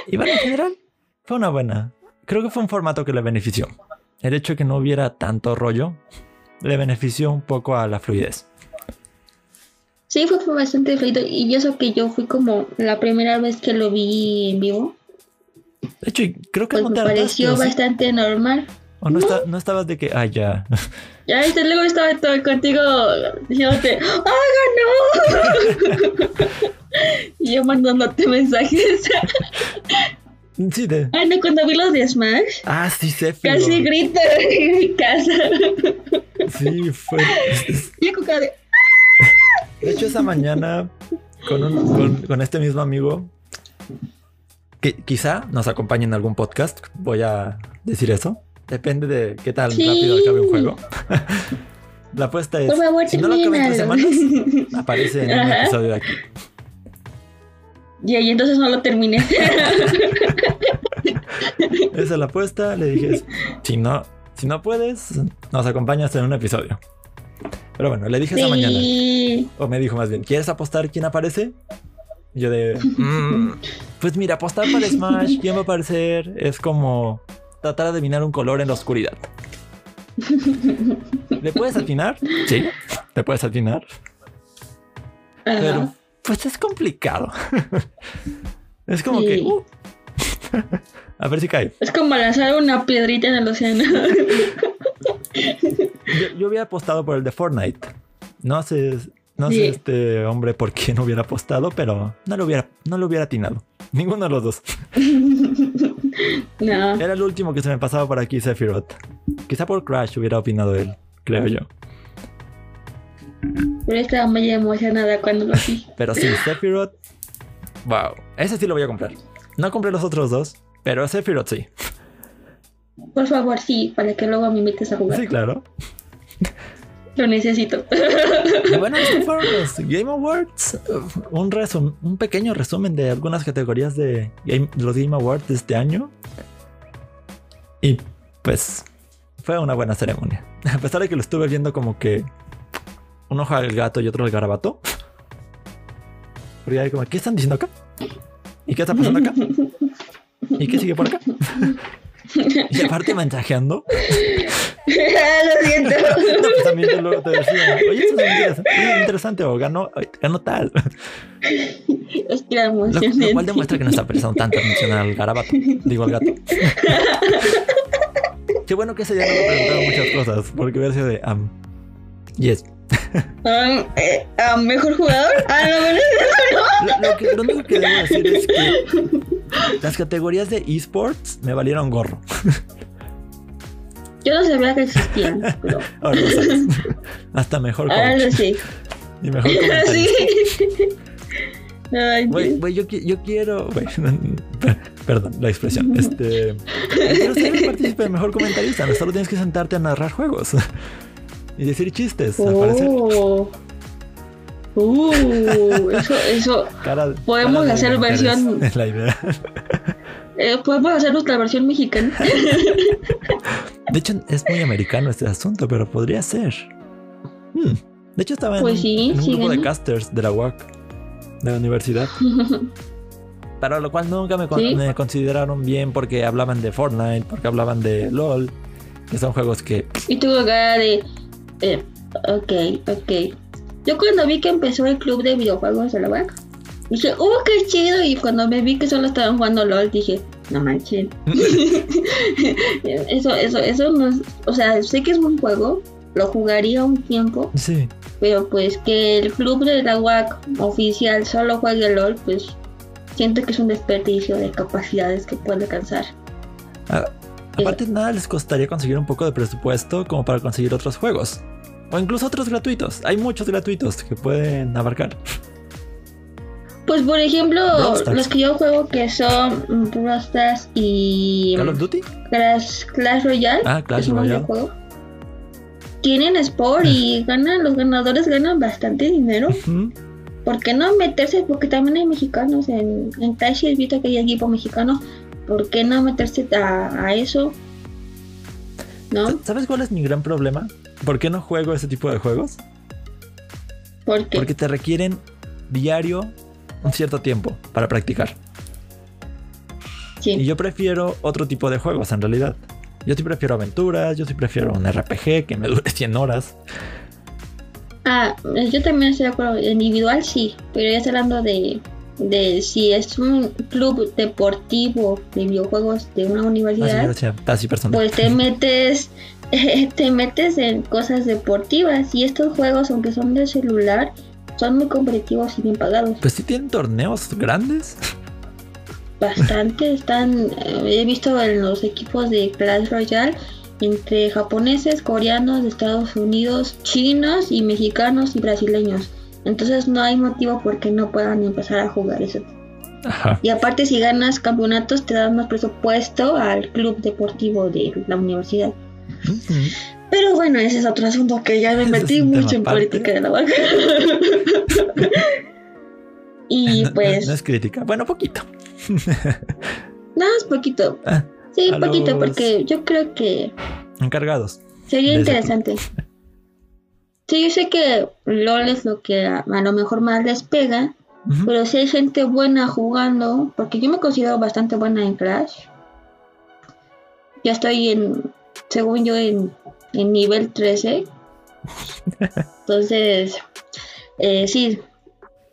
Speaker 1: y bueno, en general fue una buena. Creo que fue un formato que le benefició. El hecho de que no hubiera tanto rollo le benefició un poco a la fluidez.
Speaker 2: Sí, fue, fue bastante fluido y eso que yo fui como la primera vez que lo vi en vivo,
Speaker 1: De hecho, y creo que
Speaker 2: pues
Speaker 1: no
Speaker 2: me
Speaker 1: te hartaste,
Speaker 2: pareció bastante normal.
Speaker 1: ¿O no, está- no estabas de que, ah, ya? *laughs*
Speaker 2: Ya viste, luego estaba todo contigo diciéndote, ¡Haga no! *laughs* y yo mandándote mensajes. *laughs*
Speaker 1: Sí, de...
Speaker 2: Ay, no, cuando vi los de Smash,
Speaker 1: Ah, sí, Sephiroth.
Speaker 2: casi grito en mi casa.
Speaker 1: Sí, fue...
Speaker 2: y con cara de,
Speaker 1: De hecho, esa mañana, con, un- con, con este mismo amigo, que quizá nos acompañe en algún podcast, voy a decir eso, Depende de qué tan
Speaker 2: Sí.
Speaker 1: rápido acabe un juego. *laughs* La apuesta es,
Speaker 2: Por favor,
Speaker 1: si no lo acaba en tres semanas, aparece en un
Speaker 2: Ajá.
Speaker 1: episodio de aquí.
Speaker 2: Y ahí entonces no lo terminé. *laughs*
Speaker 1: Esa es la apuesta. Le dije, si no, si no puedes, nos acompañas en un episodio. Pero bueno, le dije esa mañana.
Speaker 2: sí.
Speaker 1: O me dijo más bien, ¿quieres apostar quién aparece? Yo de, "Mm, pues mira, apostar para *laughs* Smash, quién va a aparecer, es como tratar de adivinar un color en la oscuridad. ¿Le puedes atinar? Sí, le puedes atinar. Pero pues es complicado. *laughs* es como que... Uh, *laughs* a ver si cae.
Speaker 2: Es como lanzar una piedrita en el océano.
Speaker 1: Yo, yo hubiera apostado por el de Fortnite. No sé, no sé
Speaker 2: Sí.
Speaker 1: este hombre por qué no hubiera apostado, pero no lo hubiera, no lo hubiera atinado. Ninguno de los dos. *laughs*
Speaker 2: no.
Speaker 1: Era el último que se me pasaba por aquí, Sephiroth. Quizá por Crash hubiera opinado él, creo yo.
Speaker 2: Pero estaba muy emocionada cuando lo vi. *laughs*
Speaker 1: Pero sí, Sephiroth. Wow, ese sí lo voy a comprar. No compré los otros dos, pero Sephiroth sí.
Speaker 2: Por favor, sí, para que luego me invites a jugar.
Speaker 1: Sí, claro.
Speaker 2: Lo necesito.
Speaker 1: Y *laughs* bueno, estos fueron los Game Awards. Un, resum- un pequeño resumen de algunas categorías de Game- los Game Awards de este año. Y pues fue una buena ceremonia. *laughs* A pesar de que lo estuve viendo como que un ojo al gato y otro al garabato. Porque hay como, ¿qué están diciendo acá? ¿Y qué está pasando acá? ¿Y qué sigue por acá? *laughs* y aparte mensajeando. *laughs*
Speaker 2: lo siento.
Speaker 1: No, pues también te, lo, te decían, oye, esto es interesante, es interesante o ganó, ganó tal.
Speaker 2: Es que
Speaker 1: Lo, lo cual demuestra que no está prestando tanta atención al garabato, digo al gato. *laughs* Qué bueno que ese día no me preguntaron muchas cosas, porque hubiera sido de, um, yes.
Speaker 2: Um, eh, ah, ¿Mejor jugador? Ah, no,
Speaker 1: Lo, lo que, lo único que debo decir es que las categorías de esports me valieron gorro.
Speaker 2: Yo no sabía que existían, *laughs* pero
Speaker 1: Ahora lo sabes. *laughs* Hasta mejor
Speaker 2: ahora lo sé. *laughs*
Speaker 1: y mejor
Speaker 2: Sí.
Speaker 1: Güey, güey, yo, yo quiero. perdón, la expresión. Este. Quiero ser el partícipe mejor comentarista. No solo tienes que sentarte a narrar juegos y decir chistes. Al parecer,
Speaker 2: Oh. Uh, eso, eso.
Speaker 1: cara,
Speaker 2: podemos
Speaker 1: cara
Speaker 2: hacer versión-
Speaker 1: Es la idea.
Speaker 2: Eh, Podemos hacer nuestra versión mexicana. *laughs*
Speaker 1: De hecho, es muy americano este asunto, pero podría ser. Hmm. De hecho, estaba en,
Speaker 2: Pues sí,
Speaker 1: en un
Speaker 2: sí,
Speaker 1: grupo de casters de la UAC, de la universidad. *laughs* Para lo cual nunca me, con-
Speaker 2: Sí.
Speaker 1: me consideraron bien porque hablaban de Fortnite, porque hablaban de LOL, que son juegos que
Speaker 2: y tuvo cara de. Eh, ok, ok. Yo cuando vi que empezó el club de videojuegos de la UAC, dije, ¡uh, qué chido! Y cuando me vi que solo estaban jugando LOL, dije, no manchen. *laughs* eso, eso, eso no es. O sea, sé que es buen juego, lo jugaría un tiempo,
Speaker 1: sí.
Speaker 2: pero pues que el club de la UAC oficial solo juegue LOL, pues siento que es un desperdicio de capacidades que puede alcanzar.
Speaker 1: Aparte, nada les costaría conseguir un poco de presupuesto como para conseguir otros juegos. O incluso otros gratuitos. Hay muchos gratuitos que pueden abarcar.
Speaker 2: Pues por ejemplo, los que yo juego que son mm, Brawl Stars y
Speaker 1: Call of Duty.
Speaker 2: Clash, Clash Royale,
Speaker 1: Ah, Clash Royale.
Speaker 2: tienen Sport y *laughs* ganan, los ganadores ganan bastante dinero. ¿Por qué no meterse? Porque también hay mexicanos en, en Clash he visto que hay equipo mexicano. ¿Por qué no meterse a, a eso? ¿No?
Speaker 1: ¿Sabes cuál es mi gran problema? ¿Por qué no juego ese tipo de juegos?
Speaker 2: Porque
Speaker 1: Porque te requieren diario un cierto tiempo para practicar. Y yo prefiero otro tipo de juegos en realidad. Yo sí prefiero aventuras, yo sí prefiero un RPG que me *laughs* dure 100 horas.
Speaker 2: Ah, yo también estoy de acuerdo. Individual sí, pero ya estoy hablando de, de si es un club deportivo de videojuegos de una
Speaker 1: Así,
Speaker 2: universidad,
Speaker 1: personal.
Speaker 2: pues te *laughs* metes, *laughs* te metes en cosas deportivas y estos juegos, aunque son de celular, son muy competitivos y bien pagados.
Speaker 1: Pues sí tienen torneos grandes.
Speaker 2: Bastante están, eh, he visto en los equipos de Clash Royale entre japoneses, coreanos, de Estados Unidos, chinos y mexicanos y brasileños. Entonces no hay motivo por qué no puedan empezar a jugar
Speaker 1: Ajá.
Speaker 2: Y aparte si ganas campeonatos te dan más presupuesto al club deportivo de la universidad. Pero bueno, ese es otro asunto que ya me
Speaker 1: Ese es
Speaker 2: metí mucho en política de la vaca. *laughs* y
Speaker 1: No-
Speaker 2: pues,
Speaker 1: No, es crítica. Bueno, poquito. *laughs*
Speaker 2: nada más poquito.
Speaker 1: Ah,
Speaker 2: Sí, poquito, porque yo creo que
Speaker 1: encargados.
Speaker 2: sería interesante. Sí, yo sé que LOL es lo que a, a lo mejor más les pega, pero si hay gente buena jugando, porque yo me considero bastante buena en Crash. Ya estoy en, según yo, en, en nivel 13. Entonces, eh, sí,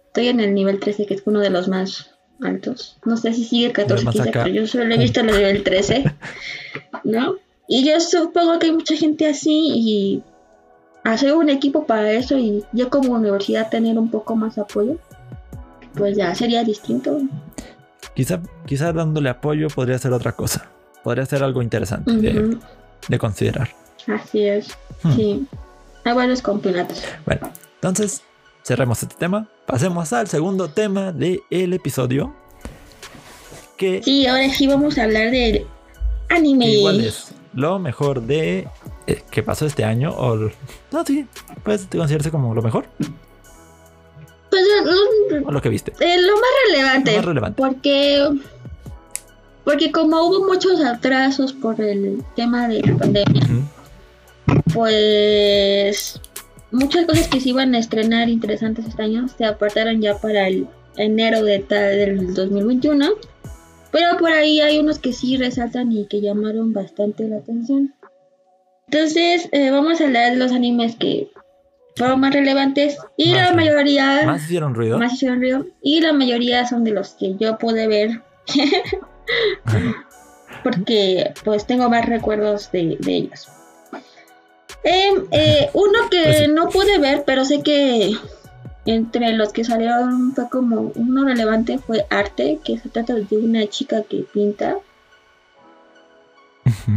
Speaker 2: estoy en el nivel 13, que es uno de los más altos. No sé si sigue 14,
Speaker 1: más
Speaker 2: 15,
Speaker 1: acá.
Speaker 2: pero yo solo he visto el nivel 13, *laughs* ¿no? Y yo supongo que hay mucha gente así y hacer un equipo para eso y yo como universidad tener un poco más apoyo, pues ya sería distinto.
Speaker 1: Quizá, quizá dándole apoyo podría ser otra cosa. Podría ser algo interesante de considerar.
Speaker 2: Así es,
Speaker 1: Hmm.
Speaker 2: sí. Hay varios campeonatos.
Speaker 1: Bueno, entonces cerremos este tema. Pasemos al segundo tema del episodio. Que
Speaker 2: Sí, ahora sí vamos a hablar del anime.
Speaker 1: igual es lo mejor de eh, que pasó este año. O no, sí, puede considerarse como lo mejor.
Speaker 2: Pues eh,
Speaker 1: O lo que viste.
Speaker 2: eh, lo más relevante.
Speaker 1: Lo más relevante.
Speaker 2: Porque, porque como hubo muchos atrasos por el tema de la pandemia,
Speaker 1: Ujú.
Speaker 2: Pues muchas cosas que se iban a estrenar interesantes este año se apartaron ya para el enero de tal del 2021. Pero por ahí hay unos que sí resaltan y que llamaron bastante la atención. Entonces, eh, vamos a hablar de los animes que fueron más relevantes y
Speaker 1: Más
Speaker 2: la mayoría
Speaker 1: Más hicieron ruido.
Speaker 2: más hicieron ruido y la mayoría son de los que yo pude ver *laughs* *laughs* porque pues tengo más recuerdos de, de ellos. Em, eh, *laughs* uno que
Speaker 1: Pues sí.
Speaker 2: no pude ver, pero sé que entre los que salieron fue como uno relevante fue Arte, que se trata de una chica que pinta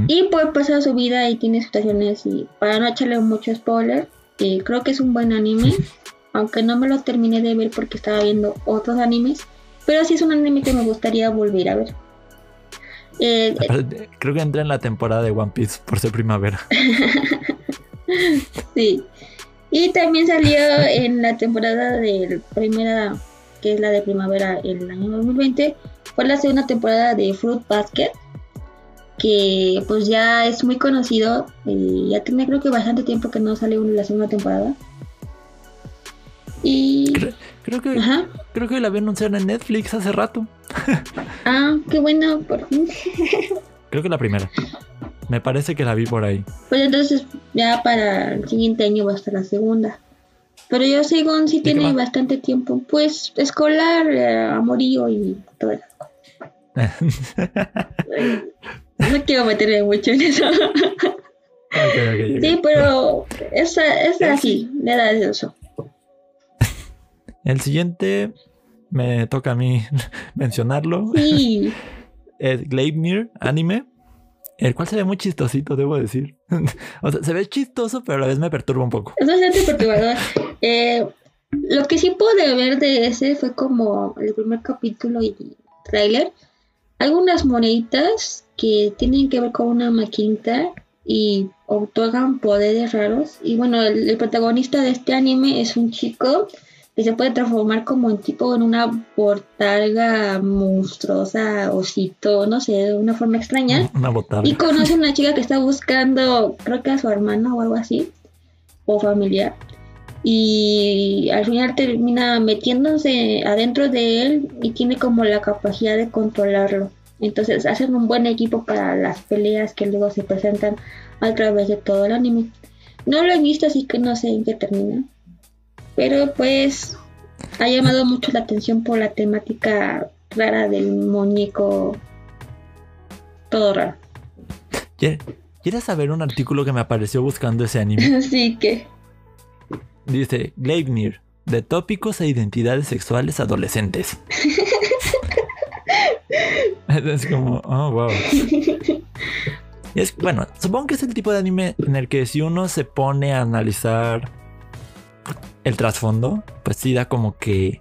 Speaker 2: y puede pasar su vida y tiene situaciones y para no echarle mucho spoiler, eh, creo que es un buen anime, aunque no me lo terminé de ver porque estaba viendo otros animes, pero sí es un anime que me gustaría volver a ver. Eh,
Speaker 1: Aparte, Creo que entré en la temporada de One Piece por ser primavera. *laughs* *laughs*
Speaker 2: sí. Y también salió en la temporada de primera, que es la de primavera el año 2020, fue la segunda temporada de Fruit Basket, que pues ya es muy conocido, eh, ya tiene creo que bastante tiempo que no sale la segunda temporada. Y...
Speaker 1: Creo, creo que
Speaker 2: Ajá.
Speaker 1: creo que la vi anunciar en Netflix hace rato. *laughs*
Speaker 2: Ah, qué bueno, por fin.
Speaker 1: Creo que la primera. Me parece que la vi por ahí.
Speaker 2: Pues entonces ya para el siguiente año va a estar la segunda. Pero yo según sí
Speaker 1: ¿De qué
Speaker 2: tiene bastante tiempo. Pues escolar, eh, amorío y todo eso. *laughs* No quiero meterme mucho en eso. Sí, pero esa es
Speaker 1: Sí.
Speaker 2: así, le da eso.
Speaker 1: El siguiente me toca a mí *laughs* mencionarlo.
Speaker 2: Sí, *laughs*
Speaker 1: Es Gleipnir Anime. El cual se ve muy chistosito, debo decir. *laughs* o sea, se ve chistoso, pero a la vez me perturba un poco.
Speaker 2: es bastante perturbador. *laughs* Eh, lo que sí pude ver de ese fue como el primer capítulo y tráiler. Algunas moneditas que tienen que ver con una maquinita y otorgan poderes raros. Y bueno, el, el protagonista de este anime es un chico que se puede transformar como en tipo en una portalga monstruosa, osito, no sé, de una forma extraña.
Speaker 1: Una.
Speaker 2: Y conoce a una chica que está buscando, creo que a su hermana o algo así, o familiar. Y al final termina metiéndose adentro de él y tiene como la capacidad de controlarlo. Entonces hacen un buen equipo para las peleas que luego se presentan a través de todo el anime. No lo he visto, así que no sé en qué termina. Pero pues ha llamado mucho la atención por la temática rara del muñeco. Todo raro.
Speaker 1: ¿Quie- ¿Quieres saber un artículo que me apareció buscando ese anime? *laughs*
Speaker 2: Así que,
Speaker 1: Dice Gleipnir, de tópicos e identidades sexuales adolescentes. *laughs* es como, oh, wow. Y *laughs* es, bueno, supongo que es el tipo de anime en el que si uno se pone a analizar el trasfondo, pues sí da como que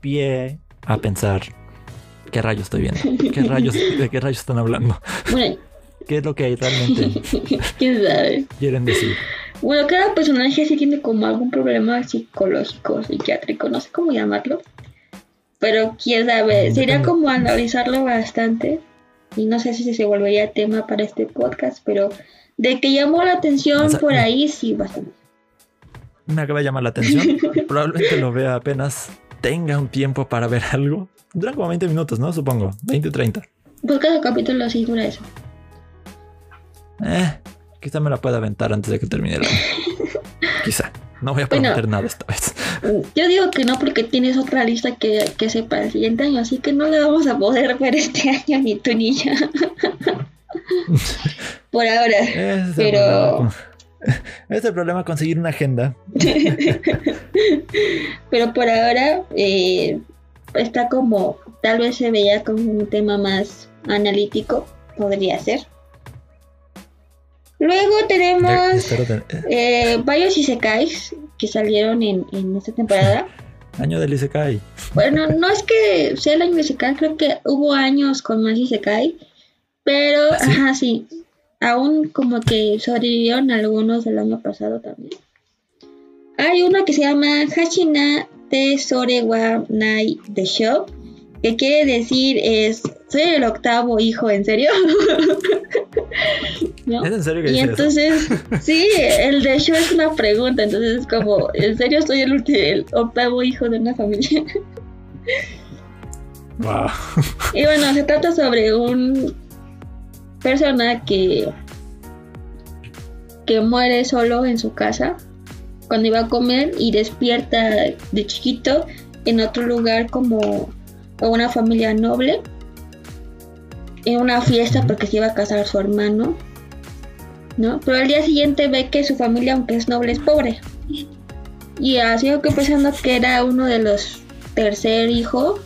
Speaker 1: pie a pensar ¿Qué rayos estoy viendo? ¿Qué rayos, *laughs* ¿De qué rayos están hablando?
Speaker 2: Bueno, *laughs*
Speaker 1: ¿Qué es lo que realmente *laughs*
Speaker 2: quién sabe.
Speaker 1: quieren decir?
Speaker 2: Bueno, cada personaje sí tiene como algún problema psicológico, psiquiátrico, no sé cómo llamarlo. Pero quién sabe, sería como analizarlo bastante. Y no sé si se volvería tema para este podcast, pero de que llamó la atención
Speaker 1: O sea,
Speaker 2: por ahí, sí, bastante.
Speaker 1: Me acaba de llamar la atención. *laughs* Probablemente lo vea apenas tenga un tiempo para ver algo. Duran como 20 minutos, ¿no? Supongo. 20 o 30.
Speaker 2: Pues cada capítulo sí dura eso.
Speaker 1: Eh, quizá me la pueda aventar antes de que termine el año. *laughs* Quizá. No voy a
Speaker 2: Bueno.
Speaker 1: prometer nada esta vez.
Speaker 2: Yo digo que no porque tienes otra lista que, que sepa el siguiente año, así que no la vamos a poder ver este año ni tú ni yo. *laughs* por ahora.
Speaker 1: Es
Speaker 2: Pero- *laughs*
Speaker 1: es el problema conseguir una agenda. *laughs*
Speaker 2: Pero por ahora eh, está como, tal vez se veía como un tema más analítico, podría ser. Luego tenemos
Speaker 1: ten- eh,
Speaker 2: eh, varios isekais que salieron en, en esta temporada. *laughs*
Speaker 1: año del Isekai.
Speaker 2: Bueno, no es que sea el año de Isekai, creo que hubo años con más Isekai, pero,
Speaker 1: ¿Ah, sí?
Speaker 2: ajá, sí, aún como que sobrevivieron algunos del año pasado también. Hay uno que se llama Hachina de Sorewa Nai de Show, que quiere decir es, soy el octavo hijo, ¿en serio? *laughs* ¿No?
Speaker 1: ¿Es en serio que
Speaker 2: Y
Speaker 1: eso?
Speaker 2: entonces, *laughs* sí, el de show es una pregunta, entonces es como, ¿en serio soy el, el octavo hijo de una familia? *laughs*
Speaker 1: Wow.
Speaker 2: y bueno, se trata sobre un persona que que muere solo en su casa cuando iba a comer y despierta de chiquito en otro lugar como una familia noble en una fiesta porque se iba a casar su hermano ¿no? Pero al día siguiente ve que su familia, aunque es noble, es pobre. Y así que pensando que era uno de los tercer hijo,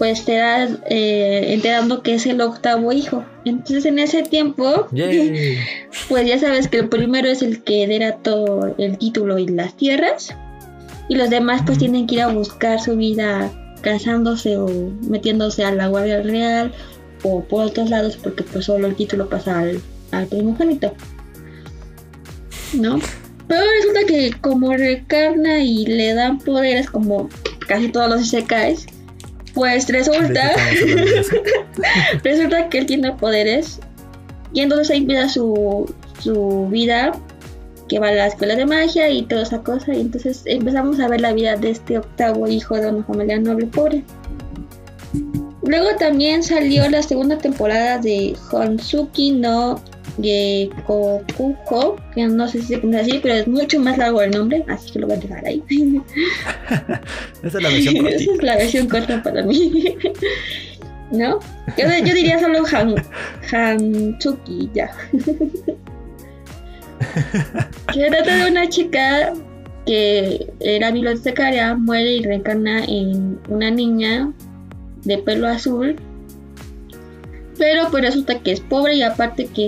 Speaker 2: pues te das eh, enterando que es el octavo hijo. Entonces en ese tiempo,
Speaker 1: Yay. *laughs*
Speaker 2: pues ya sabes que el primero es el que hereda todo el título y las tierras. Y los demás pues tienen que ir a buscar su vida casándose o metiéndose a la guardia real o por otros lados porque pues solo el título pasa al, al primogénito. ¿No? Pero resulta que como recarna y le dan poderes como casi todos los isekais, pues resulta, *laughs* resulta que él tiene poderes y entonces ahí empieza su, su vida que va a la escuela de magia y toda esa cosa y entonces empezamos a ver la vida de este octavo hijo de una familia noble pobre. Luego también salió la segunda temporada de Honsuki no Gekokuko, que no sé si se pronuncia así, pero es mucho más largo el nombre, así que lo voy a dejar ahí. *laughs*
Speaker 1: Esa es la versión *laughs*
Speaker 2: Esa
Speaker 1: cortita.
Speaker 2: es la versión corta para mí. *laughs* ¿No? Yo, yo diría solo Han, Hansuki, ya. Se trata de una chica que era bibliotecaria, muere y reencarna en una niña de pelo azul. Pero pues resulta que es pobre y aparte que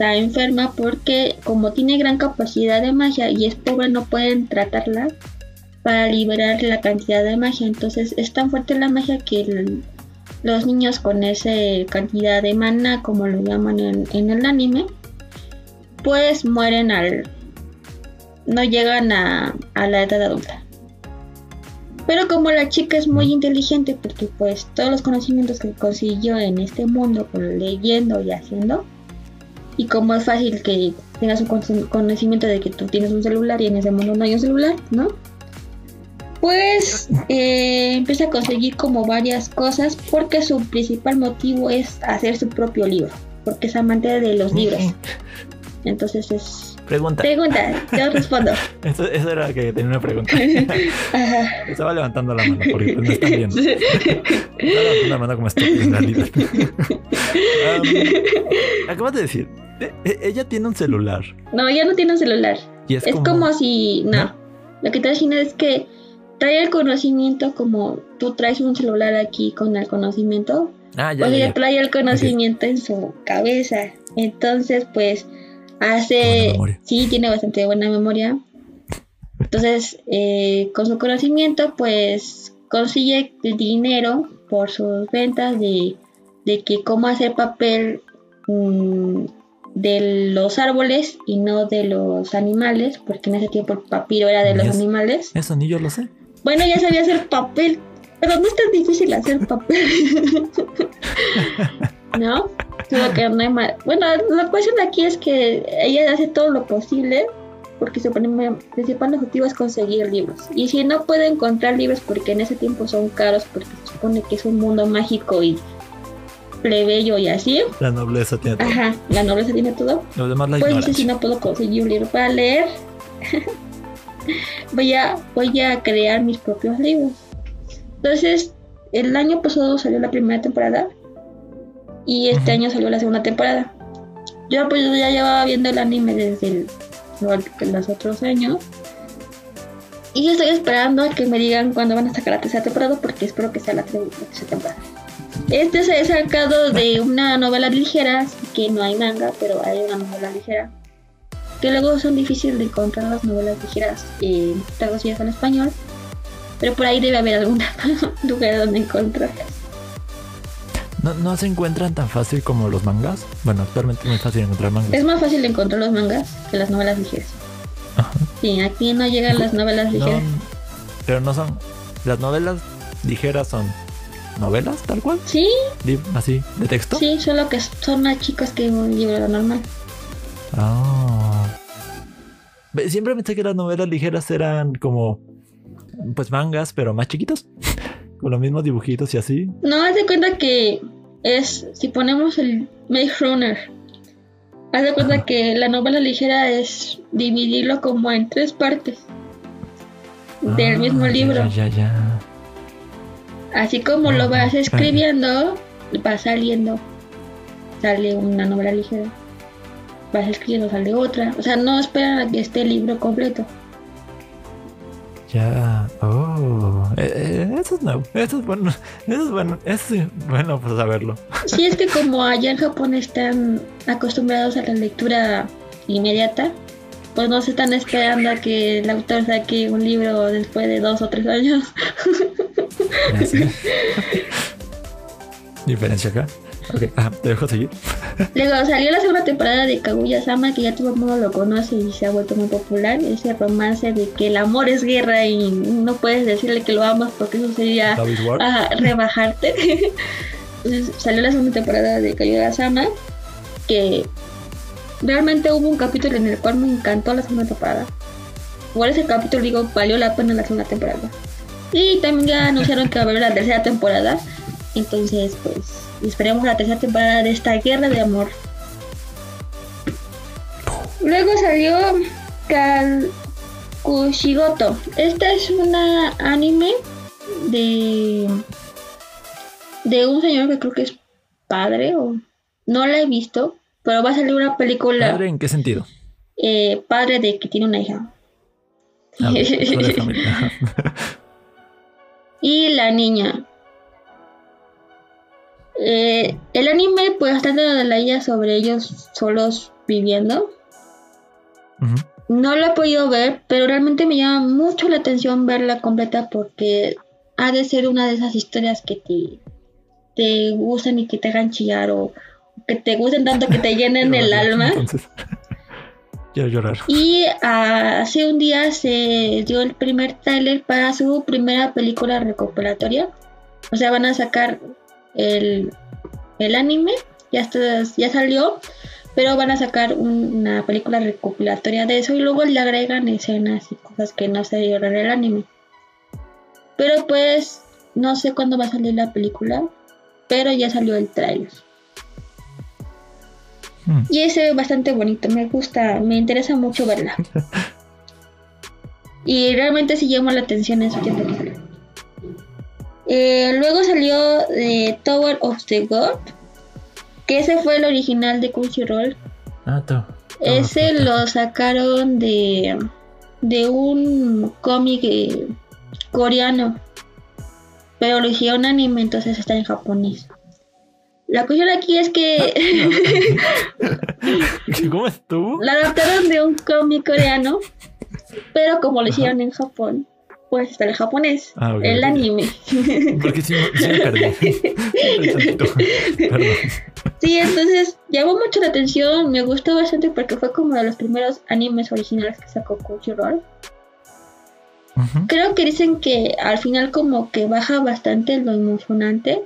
Speaker 2: está enferma porque como tiene gran capacidad de magia y es pobre no pueden tratarla para liberar la cantidad de magia. Entonces es tan fuerte la magia que el- los niños con esa cantidad de mana, como lo llaman en, en el anime, pues mueren al... no llegan a, a la edad adulta. Pero como la chica es muy inteligente, porque pues todos los conocimientos que consiguió en este mundo, con leyendo y haciendo, y como es fácil que tengas un con- conocimiento de que tú tienes un celular y en ese mundo no hay un celular, ¿no? Pues eh, empieza a conseguir como varias cosas porque su principal motivo es hacer su propio libro, porque es amante de los libros. Entonces es...
Speaker 1: Pregunta.
Speaker 2: Pregunta, yo respondo. *laughs*
Speaker 1: Eso, eso era que tenía una pregunta. *laughs*
Speaker 2: Ajá.
Speaker 1: Estaba levantando la mano porque no están viendo. Estaba levantando la mano como estúpido en realidad. Um, acabas de decir, e- e- ella tiene un celular.
Speaker 2: No, ya no tiene un celular.
Speaker 1: Y es,
Speaker 2: Es como, si, no, lo que te imaginas es que trae el conocimiento como tú traes un celular aquí con el conocimiento,
Speaker 1: Ah, ya, ya,
Speaker 2: ella
Speaker 1: ya.
Speaker 2: trae el conocimiento en su cabeza. Entonces, pues, hace,
Speaker 1: memoria.
Speaker 2: sí, tiene bastante buena memoria. Entonces, eh, con su conocimiento, pues, consigue el dinero por sus ventas de, de que cómo hacer papel mm, de los árboles y no de los animales, porque en ese tiempo el papiro era de los animales.
Speaker 1: Eso ni yo lo sé.
Speaker 2: Bueno, ya sabía hacer papel, pero no es tan difícil hacer papel. *laughs* ¿No? Que no hay. Bueno, la cuestión aquí es que ella hace todo lo posible porque su principal objetivo es conseguir libros. Y si no puede encontrar libros porque en ese tiempo son caros, porque se supone que es un mundo mágico y plebeyo y así,
Speaker 1: La nobleza tiene todo.
Speaker 2: ajá, la nobleza tiene todo,
Speaker 1: Los demás la
Speaker 2: pues dice si no puedo conseguir un libro para leer, *laughs* voy a, voy a crear mis propios libros. Entonces, el año pasado salió la primera temporada y este año salió la segunda temporada. Yo pues ya llevaba viendo el anime desde el- los otros años. Y estoy esperando a que me digan cuándo van a sacar la tercera temporada porque espero que sea la tercera temporada. Este se ha sacado de una novela ligera, que no hay manga, pero hay una novela ligera. Que luego son difíciles de encontrar las novelas ligeras eh, traducidas al español. Pero por ahí debe haber algún *laughs* lugar donde encontrarlas.
Speaker 1: ¿No, no se encuentran tan fácil como los mangas. Bueno, actualmente es muy fácil encontrar mangas.
Speaker 2: Es más fácil encontrar los mangas que las novelas ligeras.
Speaker 1: Ajá.
Speaker 2: Sí, aquí no llegan las novelas
Speaker 1: No,
Speaker 2: ligeras.
Speaker 1: pero no son. Las novelas ligeras son novelas, tal cual.
Speaker 2: Sí,
Speaker 1: Así, de texto.
Speaker 2: sí, solo que son más chicos que un libro normal.
Speaker 1: Ah. Siempre pensé que las novelas ligeras eran como. Pues mangas, pero más chiquitos. Con los mismos dibujitos y así.
Speaker 2: No, haz de cuenta que es, si ponemos el Maze Runner, haz de cuenta
Speaker 1: Ajá.
Speaker 2: que la novela ligera es dividirlo como en tres partes del
Speaker 1: Ah,
Speaker 2: mismo libro.
Speaker 1: Ya, ya, ya.
Speaker 2: Así como lo
Speaker 1: Ah,
Speaker 2: vas escribiendo, va saliendo. Sale una novela ligera. Vas escribiendo, sale otra. O sea, no esperan a que esté el libro completo.
Speaker 1: Ya. Oh. Eh, eh, eso es nuevo. Eso es bueno. Eso es bueno. Eso es bueno por saberlo.
Speaker 2: Sí, es que como allá en Japón están acostumbrados a la lectura inmediata, pues no se están esperando a que el autor saque un libro después de dos o tres años. *laughs*
Speaker 1: Diferencia acá. Ok, ah, te dejo seguir. *laughs*
Speaker 2: Luego salió la segunda temporada de Kaguya-sama, que ya todo el mundo lo conoce y se ha vuelto muy popular. Ese romance de que el amor es guerra y no puedes decirle que lo amas porque eso sería a rebajarte. *laughs* Entonces, salió la segunda temporada de Kaguya-sama, que realmente hubo un capítulo en el cual me encantó la segunda temporada. Por ese capítulo digo, valió la pena la segunda temporada. Y también ya anunciaron que va a haber la tercera temporada. Entonces, pues, esperemos la tercera temporada de esta guerra de amor. Luego salió Kalkushigoto. Esta es una anime de de un señor que creo que es padre o no la he visto, pero va a salir una película
Speaker 1: ¿Padre en qué sentido?
Speaker 2: eh, padre de que tiene una hija.
Speaker 1: Ah, *laughs*
Speaker 2: y la niña. Eh, el anime pues bastante de la ella sobre ellos solos viviendo. No lo he podido ver, pero realmente me llama mucho la atención verla completa porque ha de ser una de esas historias que te, te gustan y que te hagan chillar o que te gusten tanto que te llenen *laughs* el alma.
Speaker 1: Entonces, *laughs* quiero llorar.
Speaker 2: Y ah, hace un día se dio el primer tráiler para su primera película recopilatoria. O sea, van a sacar el, el anime, ya, está- ya salió, pero van a sacar un- una película recopilatoria de eso y luego le agregan escenas y cosas que no se dieron en el anime. Pero pues no sé cuándo va a salir la película, pero ya salió el tráiler.
Speaker 1: Hmm.
Speaker 2: Y ese ve bastante bonito, me gusta, me interesa mucho verla. *laughs* y realmente sí llama la atención en su salió. Eh, luego salió eh, Tower of the God, que ese fue el original de Crunchyroll.
Speaker 1: Ah, to-.
Speaker 2: Ese lo sacaron de, de un cómic eh, coreano, pero lo hicieron anime, entonces está en japonés. La cuestión aquí es que *laughs*
Speaker 1: ¿Cómo estuvo? *laughs*
Speaker 2: la adaptaron de un cómic coreano, pero como lo hicieron en Japón, pues está el japonés,
Speaker 1: Ah,
Speaker 2: el anime. *laughs*
Speaker 1: Porque sí, sí me perdí. *laughs* Perdón.
Speaker 2: Sí, entonces llamó mucho la atención, me gustó bastante porque fue como de los primeros animes originales que sacó Crunchyroll.
Speaker 1: Ujú.
Speaker 2: Creo que dicen que al final como que baja bastante lo emocionante.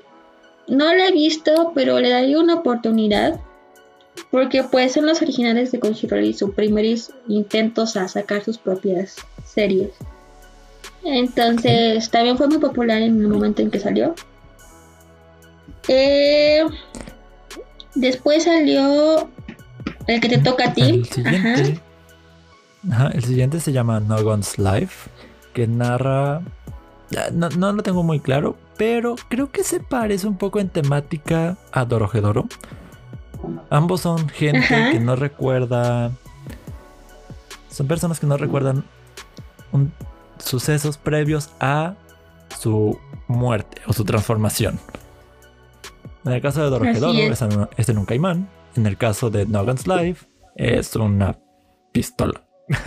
Speaker 2: No lo he visto, pero le daría una oportunidad. Porque pues son los originales de Crunchyroll y sus primeros intentos a sacar sus propias series. Entonces también fue muy popular en el momento en que salió. Eh, después salió el que te toca a ti.
Speaker 1: El siguiente. Ajá, el siguiente se llama No Guns Life, que narra. No, no lo tengo muy claro, pero creo que se parece un poco en temática a Dorohedoro. Ambos son gente
Speaker 2: Ajá.
Speaker 1: que no recuerda. Son personas que no recuerdan un- sucesos previos a su muerte o su transformación. En el caso de Dorohedoro
Speaker 2: es.
Speaker 1: es, en un caimán. En el caso de No Guns Life es una pistola. *laughs*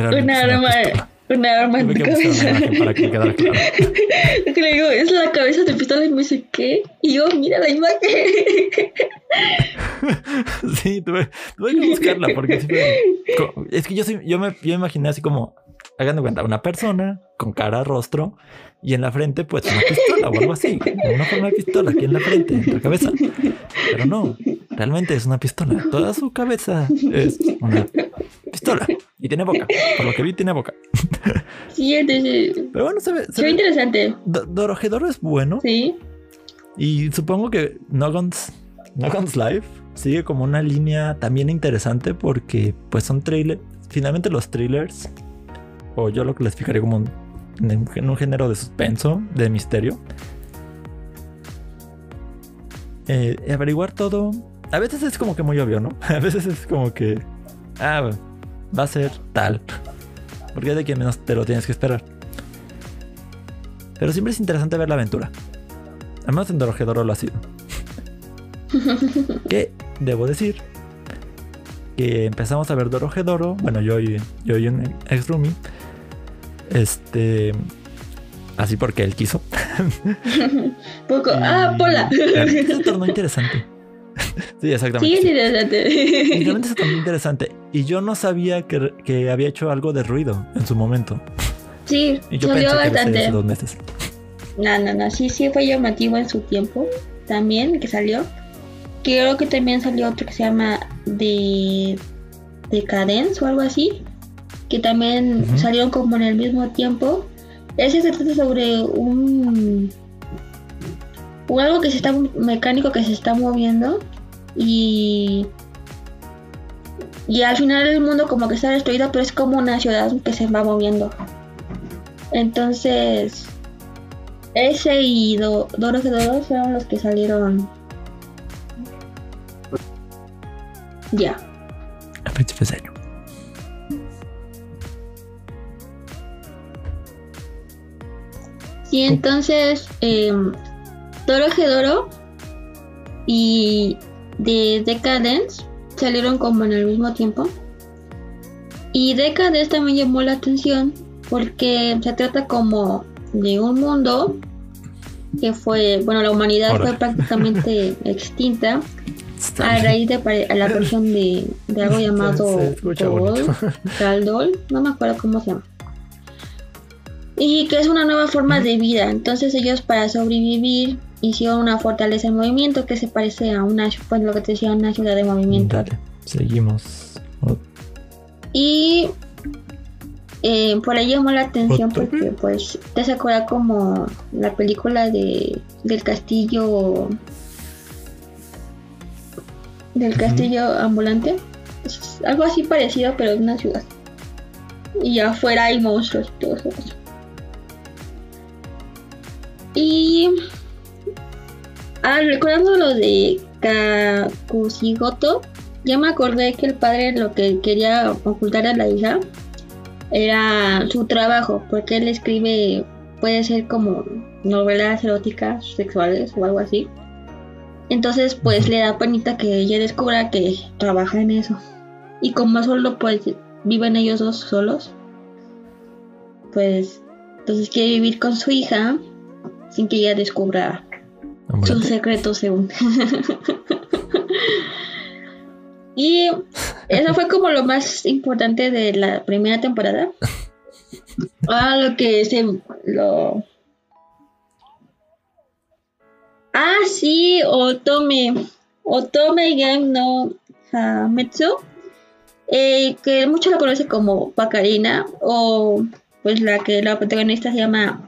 Speaker 2: Una arma, una arma en tu cabeza.
Speaker 1: imagen para que me quedara claro. *laughs*
Speaker 2: que le digo, es la cabeza de pistola y me dice, ¿qué? Y yo, mira la imagen. *laughs*
Speaker 1: Sí, tuve, tuve que buscarla porque es que yo, me, yo me imaginé así como, hagan de cuenta, una persona con cara, rostro y en la frente pues una pistola o algo así, una forma de pistola aquí en la frente, en la cabeza. Pero no, realmente es una pistola. Toda su cabeza es una pistola y tiene boca. Por lo que vi tiene boca.
Speaker 2: Sí, entonces,
Speaker 1: Pero bueno, se ve... se
Speaker 2: se ve interesante.
Speaker 1: Do- Dorohedoro es bueno
Speaker 2: Sí.
Speaker 1: y supongo que Nogon's, Nogon's Life sigue como una línea también interesante porque pues son trailers, finalmente los trailers, o yo lo clasificaría como un, en, un género de suspenso, de misterio. Eh, averiguar todo, a veces es como que muy obvio, ¿no? *laughs* A veces es como que, ah, va a ser tal, porque es de quien menos te lo tienes que esperar. Pero siempre es interesante ver la aventura. Al menos en Dorohedoro lo ha sido. *laughs* que debo decir que empezamos a ver Dorohedoro. Bueno, yo y, yo y un ex roomie. Este. Así porque él quiso. *laughs*
Speaker 2: Poco. Ah,
Speaker 1: Y-
Speaker 2: pola.
Speaker 1: Se tornó interesante. *laughs* sí, exactamente.
Speaker 2: Sí, es
Speaker 1: sí.
Speaker 2: interesante.
Speaker 1: Y realmente se tornó interesante. Y yo no sabía que, que había hecho algo de ruido en su momento.
Speaker 2: Sí,
Speaker 1: Y yo pensé que hace
Speaker 2: bastante.
Speaker 1: dos meses.
Speaker 2: No, no, no. Sí, sí fue llamativo en su tiempo. También que salió. Creo que también salió otro que se llama de Decadence o algo así. Que también salieron como en el mismo tiempo. Ese se trata sobre un. un algo que se está. un mecánico que se está moviendo. Y. Y al final el mundo como que está destruido, pero es como una ciudad que se va moviendo. Entonces, ese y Do Doro que Doro fueron los que salieron. Ya.
Speaker 1: A principios de año.
Speaker 2: Y entonces, eh, Doro Doro y de Decadence salieron como en el mismo tiempo. Y Decadence también llamó la atención porque se trata como de un mundo que fue, bueno, la humanidad fue prácticamente *laughs* extinta a raíz de a la aparición de, de algo *laughs* llamado
Speaker 1: se escucha
Speaker 2: Dol,
Speaker 1: bonito.
Speaker 2: Galdol, no me acuerdo cómo se llama. Y que es una nueva forma de vida. Entonces ellos para sobrevivir hicieron una fortaleza en movimiento que se parece a una, pues lo que te decía, una ciudad de movimiento.
Speaker 1: Dale, seguimos. Oh,
Speaker 2: Y eh, por ahí llamó la atención
Speaker 1: Otro.
Speaker 2: porque pues te se acuerda como la película de del castillo del castillo ambulante. Es algo así parecido pero en una ciudad. Y afuera hay monstruos y todo eso. Y ah, recordando lo de Kakushigoto, ya me acordé que el padre lo que quería ocultar a la hija era su trabajo, porque él escribe, puede ser como novelas eróticas, sexuales o algo así. Entonces, pues le da penita que ella descubra que trabaja en eso. Y como solo pues viven ellos dos solos, pues Entonces quiere vivir con su hija sin que ella descubra
Speaker 1: Hombre,
Speaker 2: sus secretos según. *laughs* y eso fue como lo más importante de la primera temporada. Ah, lo que se lo Ah, sí, Otome. Otome Game no Hametsu. Eh, que muchos lo conocen como Pacarina. O pues la que la protagonista se llama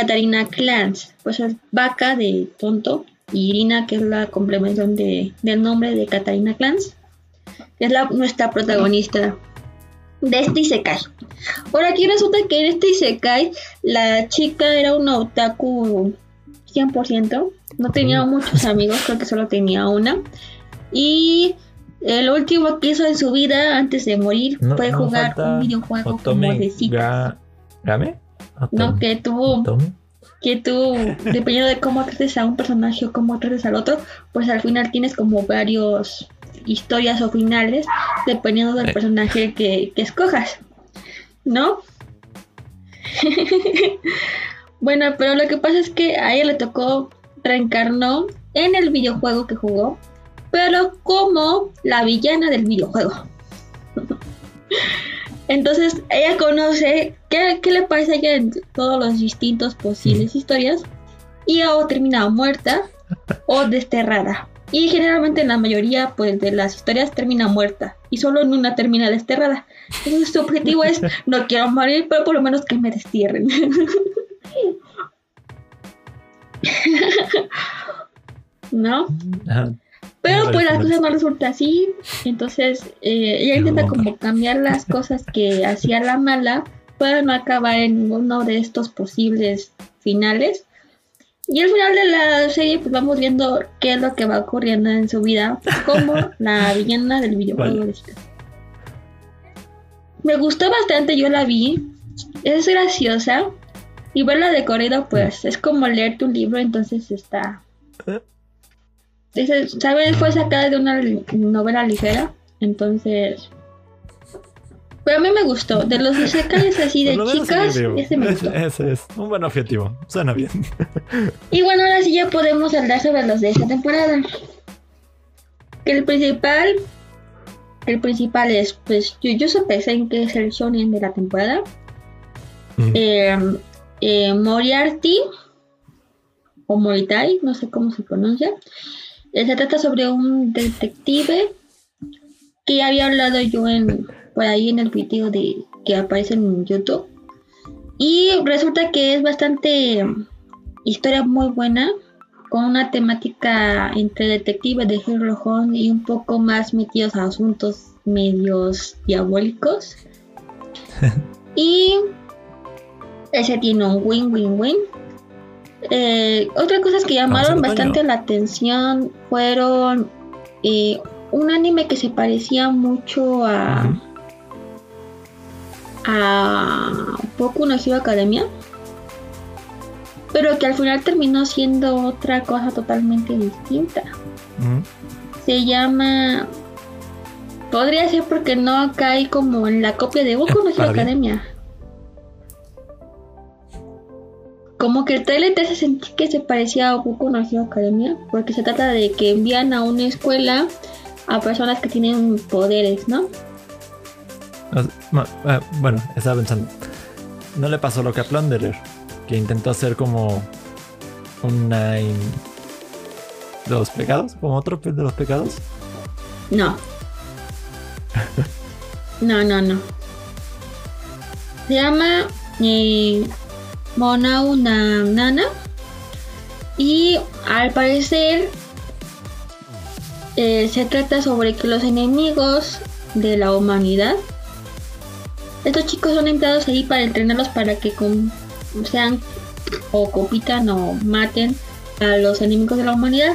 Speaker 2: Katarina Clans. Pues es vaca de tonto. Y Irina, que es la complementación de, del nombre de Katarina Clans. Que es la, nuestra protagonista de este Isekai. Ahora aquí resulta que en este Isekai la chica era una otaku 100%. No tenía muchos amigos, creo que solo tenía una. Y el último que hizo en su vida antes de morir
Speaker 1: No-
Speaker 2: fue
Speaker 1: no
Speaker 2: jugar un videojuego como de citas.
Speaker 1: Ga- ¿Game?
Speaker 2: No, que tú, que tú, dependiendo de cómo trates a un personaje o cómo trates al otro, pues al final tienes como varios historias o finales dependiendo del
Speaker 1: Eh.
Speaker 2: personaje que, que escojas, ¿no? *laughs* bueno, pero lo que pasa es que a ella le tocó reencarnó en el videojuego que jugó, pero como la villana del videojuego. *laughs* Entonces ella conoce qué, qué le pasa a ella en todos los distintos posibles historias y o termina muerta *laughs* o desterrada. Y generalmente en la mayoría pues, de las historias termina muerta y solo en una termina desterrada. Entonces su objetivo es *laughs* no quiero morir, pero por lo menos que me destierren. *laughs* ¿No? Pero pues las cosas no resulta así. Entonces eh, ella intenta como cambiar las cosas que hacía la mala para no acabar en ninguno de estos posibles finales. Y al final de la serie pues vamos viendo qué es lo que va ocurriendo en su vida como *laughs* la villana del videojuego
Speaker 1: Vale.
Speaker 2: Me gustó bastante, yo la vi. Es graciosa. Y verla de corrido pues es como leerte un libro, entonces está... Ese, ¿Sabes? Fue sacada de una novela ligera. Entonces. Pero a mí me gustó. De los isekais así de chicas, ese me gustó.
Speaker 1: ese es un buen objetivo. Suena bien. *laughs*
Speaker 2: Y bueno, ahora sí ya podemos hablar sobre los de esta temporada. Que el principal. El principal es, pues, Jujutsu Kaisen, que es el shonen de la temporada.
Speaker 1: Mm.
Speaker 2: Eh, eh, Moriarty. O Moritai, no sé cómo se pronuncia. Se trata sobre un detective que ya había hablado yo en por ahí en el video de que aparece en YouTube. Y resulta que es bastante mm, historia muy buena, con una temática entre detective de Sherlock Holmes y un poco más metidos a asuntos medios diabólicos. *laughs* y ese tiene un win-win-win. Eh, otras cosas que llamaron bastante la atención fueron eh, un anime que se parecía mucho a a Boku no Hero Academia pero que al final terminó siendo otra cosa totalmente distinta. Se llama podría ser porque no cae como en la copia de Boku no Hero. Academia como que el trailer te hace sentir que se parecía a Boku no Hero Academia porque se trata de que envían a una escuela a personas que tienen poderes, ¿no?
Speaker 1: Ah, bueno, estaba pensando. ¿No le pasó lo que a Plunderer? Que intentó hacer como un Nine de los pecados, como otro de los pecados.
Speaker 2: No. *laughs* No, no, no. Se llama eh, Monau Na- Nana. Y al parecer eh, se trata sobre que los enemigos de la humanidad. Estos chicos son entrados ahí para entrenarlos para que sean o compitan o maten a los enemigos de la humanidad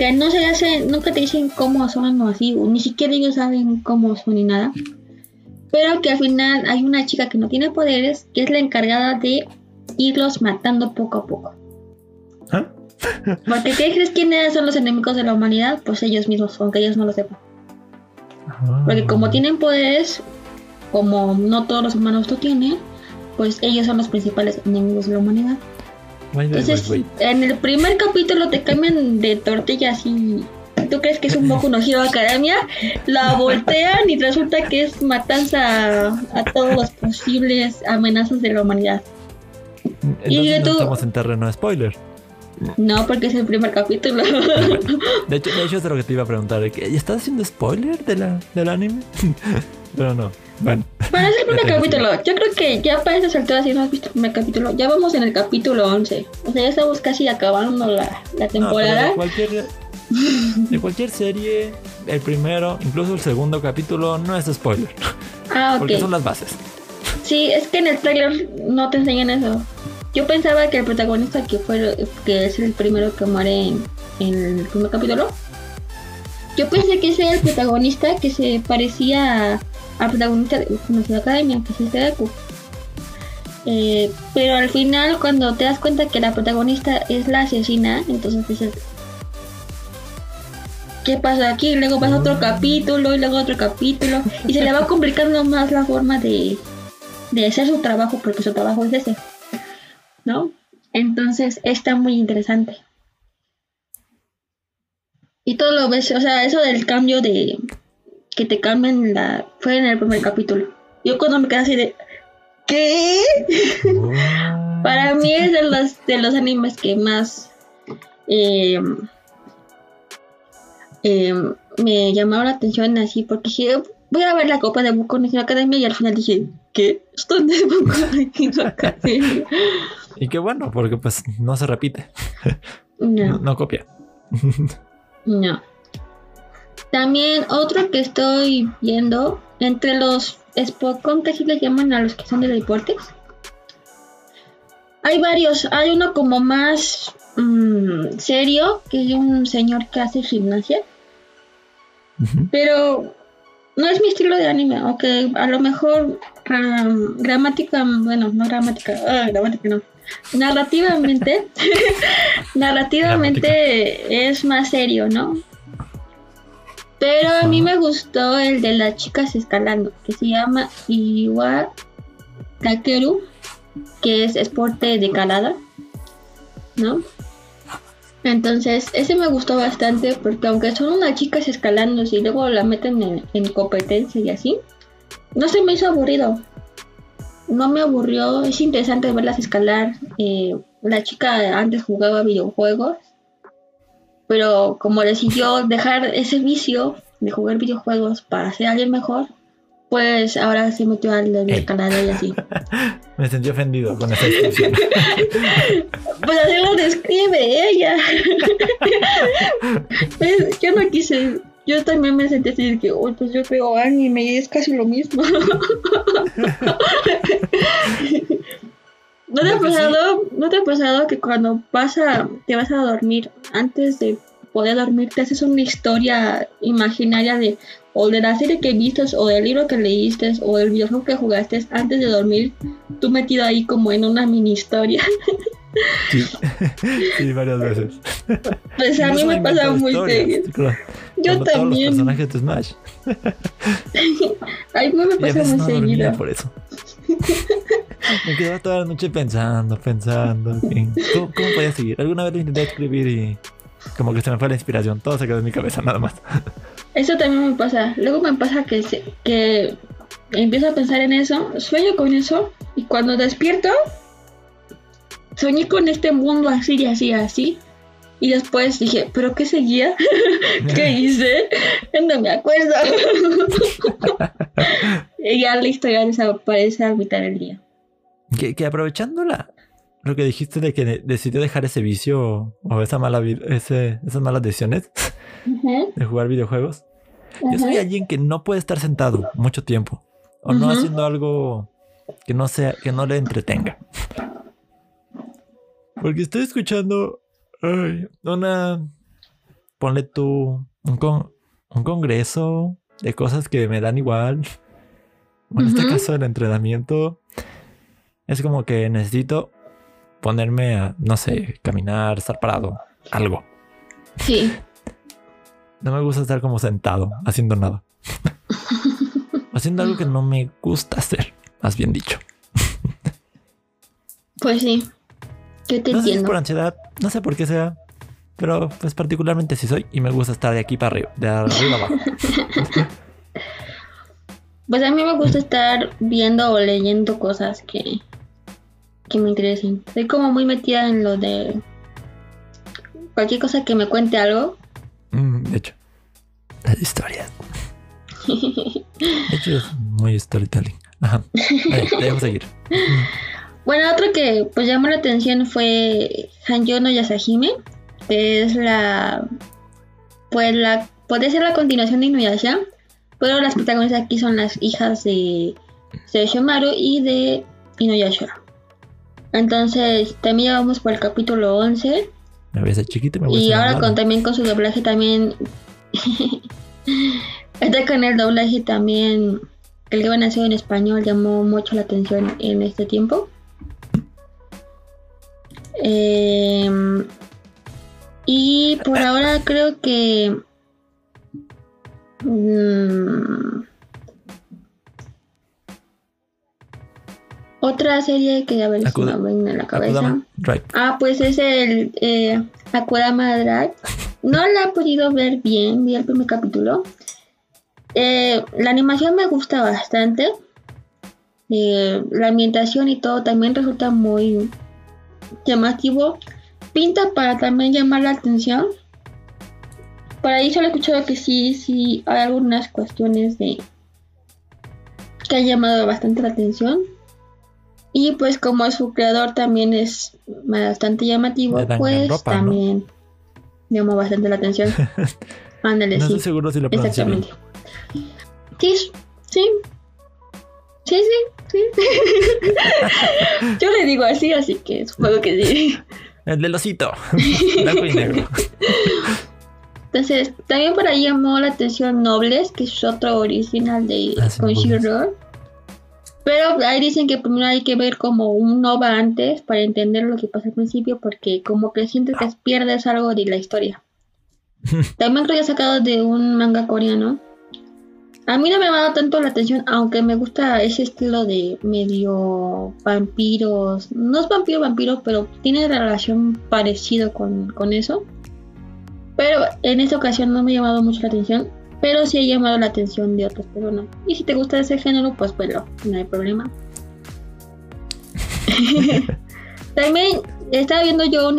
Speaker 2: que no se hacen, nunca te dicen cómo son o así, ni siquiera ellos saben cómo son ni nada. Pero que al final hay una chica que no tiene poderes, que es la encargada de irlos matando poco a poco.
Speaker 1: ¿Ah?
Speaker 2: Porque ¿qué crees quiénes son los enemigos de la humanidad? Pues ellos mismos, aunque ellos no lo sepan. Porque como tienen poderes, como no todos los humanos lo tienen, pues ellos son los principales enemigos de la humanidad.
Speaker 1: Wait,
Speaker 2: Entonces,
Speaker 1: wait, wait.
Speaker 2: en el primer capítulo te cambian de tortillas y tú crees que es un Boku no Hero Academia, la voltean y resulta que es matanza a, a todos los posibles amenazas de la humanidad.
Speaker 1: Entonces
Speaker 2: y
Speaker 1: no estamos en terreno spoiler.
Speaker 2: No, porque es el primer capítulo. *laughs*
Speaker 1: De hecho, de hecho es de lo que te iba a preguntar. de que, ¿Ya estás haciendo spoiler de la, del anime? *laughs* Pero no. Bueno.
Speaker 2: Para es el primer *laughs* capítulo. Yo creo que ya para esas alturas, si no has visto el primer capítulo, ya vamos en el capítulo 11. O sea, ya estamos casi acabando la, la
Speaker 1: No,
Speaker 2: temporada.
Speaker 1: de cualquier, de cualquier serie, el primero, incluso el segundo capítulo, no es spoiler.
Speaker 2: ah, ok.
Speaker 1: Porque son las bases.
Speaker 2: Sí, es que en el trailer no te enseñan eso. Yo pensaba que el protagonista que fue que es el primero que muere en, el primer capítulo. Yo pensé que ese era el protagonista que se parecía al protagonista de Conocida Academia, que es este Deku. Eh, pero al final cuando te das cuenta que la protagonista es la asesina, entonces dices ¿Qué pasa aquí? Luego pasa otro capítulo y luego otro capítulo y se le va complicando más la forma de, de hacer su trabajo porque su trabajo es ese, ¿no? Entonces está muy interesante. Y todo lo ves, o sea, eso del cambio de que te cambian la fue en el primer capítulo. Yo cuando me quedé así de ¿qué? Para mí es de los de los animes que más eh, eh, me llamaron la atención así porque dije voy a ver la copa de Boku no Hero Academia y al final dije ¿qué? ¿Esto no es Boku *laughs* no Hero Academia?
Speaker 1: Y qué bueno, porque pues no se repite. No,
Speaker 2: No,
Speaker 1: no copia.
Speaker 2: no. También otro que estoy viendo entre los Spokon que así les llaman a los que son de deportes. Hay varios, hay uno como más mm, serio, que es un señor que hace gimnasia. Pero no es mi estilo de anime, aunque a lo mejor ram- gramática, bueno, no gramática, ah, gramática no. Narrativamente, *laughs* narrativamente es más serio, ¿no? Pero a mí me gustó el de las chicas escalando, que se llama Iwa Kakeru, que es deporte de calada, ¿no? Entonces, ese me gustó bastante porque aunque son unas chicas escalando y luego la meten en, en competencia y así, no se me hizo aburrido. No me aburrió, es interesante verlas escalar. eh, la chica antes jugaba videojuegos, pero como decidió dejar ese vicio de jugar videojuegos para ser alguien mejor, pues ahora se metió al de la
Speaker 1: Ey.
Speaker 2: escalada y así. *laughs*
Speaker 1: Me sentí ofendido con esa descripción. *laughs*
Speaker 2: Pues así lo describe ella. *laughs* Pues, yo no quise. Yo también me sentí así de que, "Uy, pues yo veo anime y es casi lo mismo. ¿No te ha pasado, ¿No te ha pasado que cuando vas a, te vas a dormir, antes de poder dormir, te haces una historia imaginaria de o de la serie que viste, o del libro que leíste, o del videojuego que jugaste antes de dormir, tú metido ahí como en una mini historia?
Speaker 1: Sí, *laughs* sí varias veces.
Speaker 2: Pues a mí me pasa muy seguido.
Speaker 1: claro,
Speaker 2: Yo
Speaker 1: Todos los
Speaker 2: también.
Speaker 1: personajes de Smash.
Speaker 2: A mí me *laughs*
Speaker 1: Y a
Speaker 2: pasa
Speaker 1: veces
Speaker 2: muy
Speaker 1: no
Speaker 2: seguido.
Speaker 1: por eso. Me quedaba toda la noche pensando, pensando. en ¿Cómo, ¿Cómo podía seguir? Alguna vez lo intenté escribir y como que se me fue la inspiración. Todo se quedó en mi cabeza, nada más. *laughs*
Speaker 2: Eso también me pasa. Luego me pasa que, se- que empiezo a pensar en eso, sueño con eso, y cuando despierto, soñé con este mundo así y así, así. Y después dije, ¿pero qué seguía? *laughs* ¿Qué *laughs* hice? *laughs* No me acuerdo. y ya la historia desaparece a mitad del día.
Speaker 1: Que, que aprovechando la, lo que dijiste de que de- decidió dejar ese vicio o esa mala ese, esas malas decisiones de jugar videojuegos. Yo soy alguien que no puede estar sentado mucho tiempo o no haciendo algo que no sea que no le entretenga. Porque estoy escuchando ay, una ponle tú un, con- un congreso de cosas que me dan igual. En este caso el entrenamiento es como que necesito ponerme a no sé, caminar, estar parado, algo.
Speaker 2: Sí.
Speaker 1: No me gusta estar como sentado, haciendo nada. *laughs* haciendo algo que no me gusta hacer, más bien dicho.
Speaker 2: Pues sí. Yo te
Speaker 1: No sé si es
Speaker 2: entiendo.
Speaker 1: por ansiedad, no sé por qué sea, pero pues particularmente sí soy y me gusta estar de aquí para arriba, de arriba abajo. *laughs*
Speaker 2: Pues a mí me gusta estar viendo o leyendo cosas que, que me interesen. Soy como muy metida en lo de cualquier cosa que me cuente algo.
Speaker 1: Mm, de hecho, las historias. De hecho, es muy storytelling. Ajá. Vale, debemos seguir. *laughs*
Speaker 2: Bueno, otro que pues llamó la atención fue Hanyo no Yasahime, que es la pues la puede ser la continuación de Inuyasha, pero las protagonistas aquí son las hijas de Seishomaru y de Inuyasha. Entonces, también ya vamos por el capítulo 11
Speaker 1: Me voy a hacer chiquito y me voy a
Speaker 2: y ahora con también con su doblaje también *laughs* este con el doblaje también el que van a hacer en español llamó mucho la atención en este tiempo. Em, y por ahora creo que mm, otra serie que a ver si me viene a la cabeza
Speaker 1: Akudama Drive.
Speaker 2: Ah, pues es el eh, Akudama Drive. No la he podido ver bien, vi el primer capítulo. Eh, la animación me gusta bastante. Eh, la ambientación y todo también resulta muy llamativo. Pinta para también llamar la atención. Por ahí solo he escuchado que sí, sí, hay algunas cuestiones de que han llamado bastante la atención. Y pues como su creador también es bastante llamativo, pues también llamó bastante la atención. *laughs* Ándale,
Speaker 1: No
Speaker 2: sí.
Speaker 1: estoy seguro si lo bien.
Speaker 2: Exactamente. Sí, sí. Sí, sí, sí. *laughs* Yo le digo así, así que supongo que sí.
Speaker 1: El del osito. *laughs* Blanco y negro.
Speaker 2: Entonces, también por ahí llamó la atención Nobles, que es otro original de
Speaker 1: Ah, sí.
Speaker 2: Pero ahí dicen que primero hay que ver como un OVA antes para entender lo que pasa al principio, porque como que sientes que pierdes algo de la historia. *laughs* También creo que sacado de un manga coreano. A mí no me ha dado tanto la atención, aunque me gusta ese estilo de medio vampiros. No es vampiro vampiro, pero tiene relación parecido con, con eso. Pero en esta ocasión no me ha llamado mucho la atención. Pero sí ha llamado la atención de otras personas. Y si te gusta ese género, pues bueno, no hay problema. *laughs* También estaba viendo yo.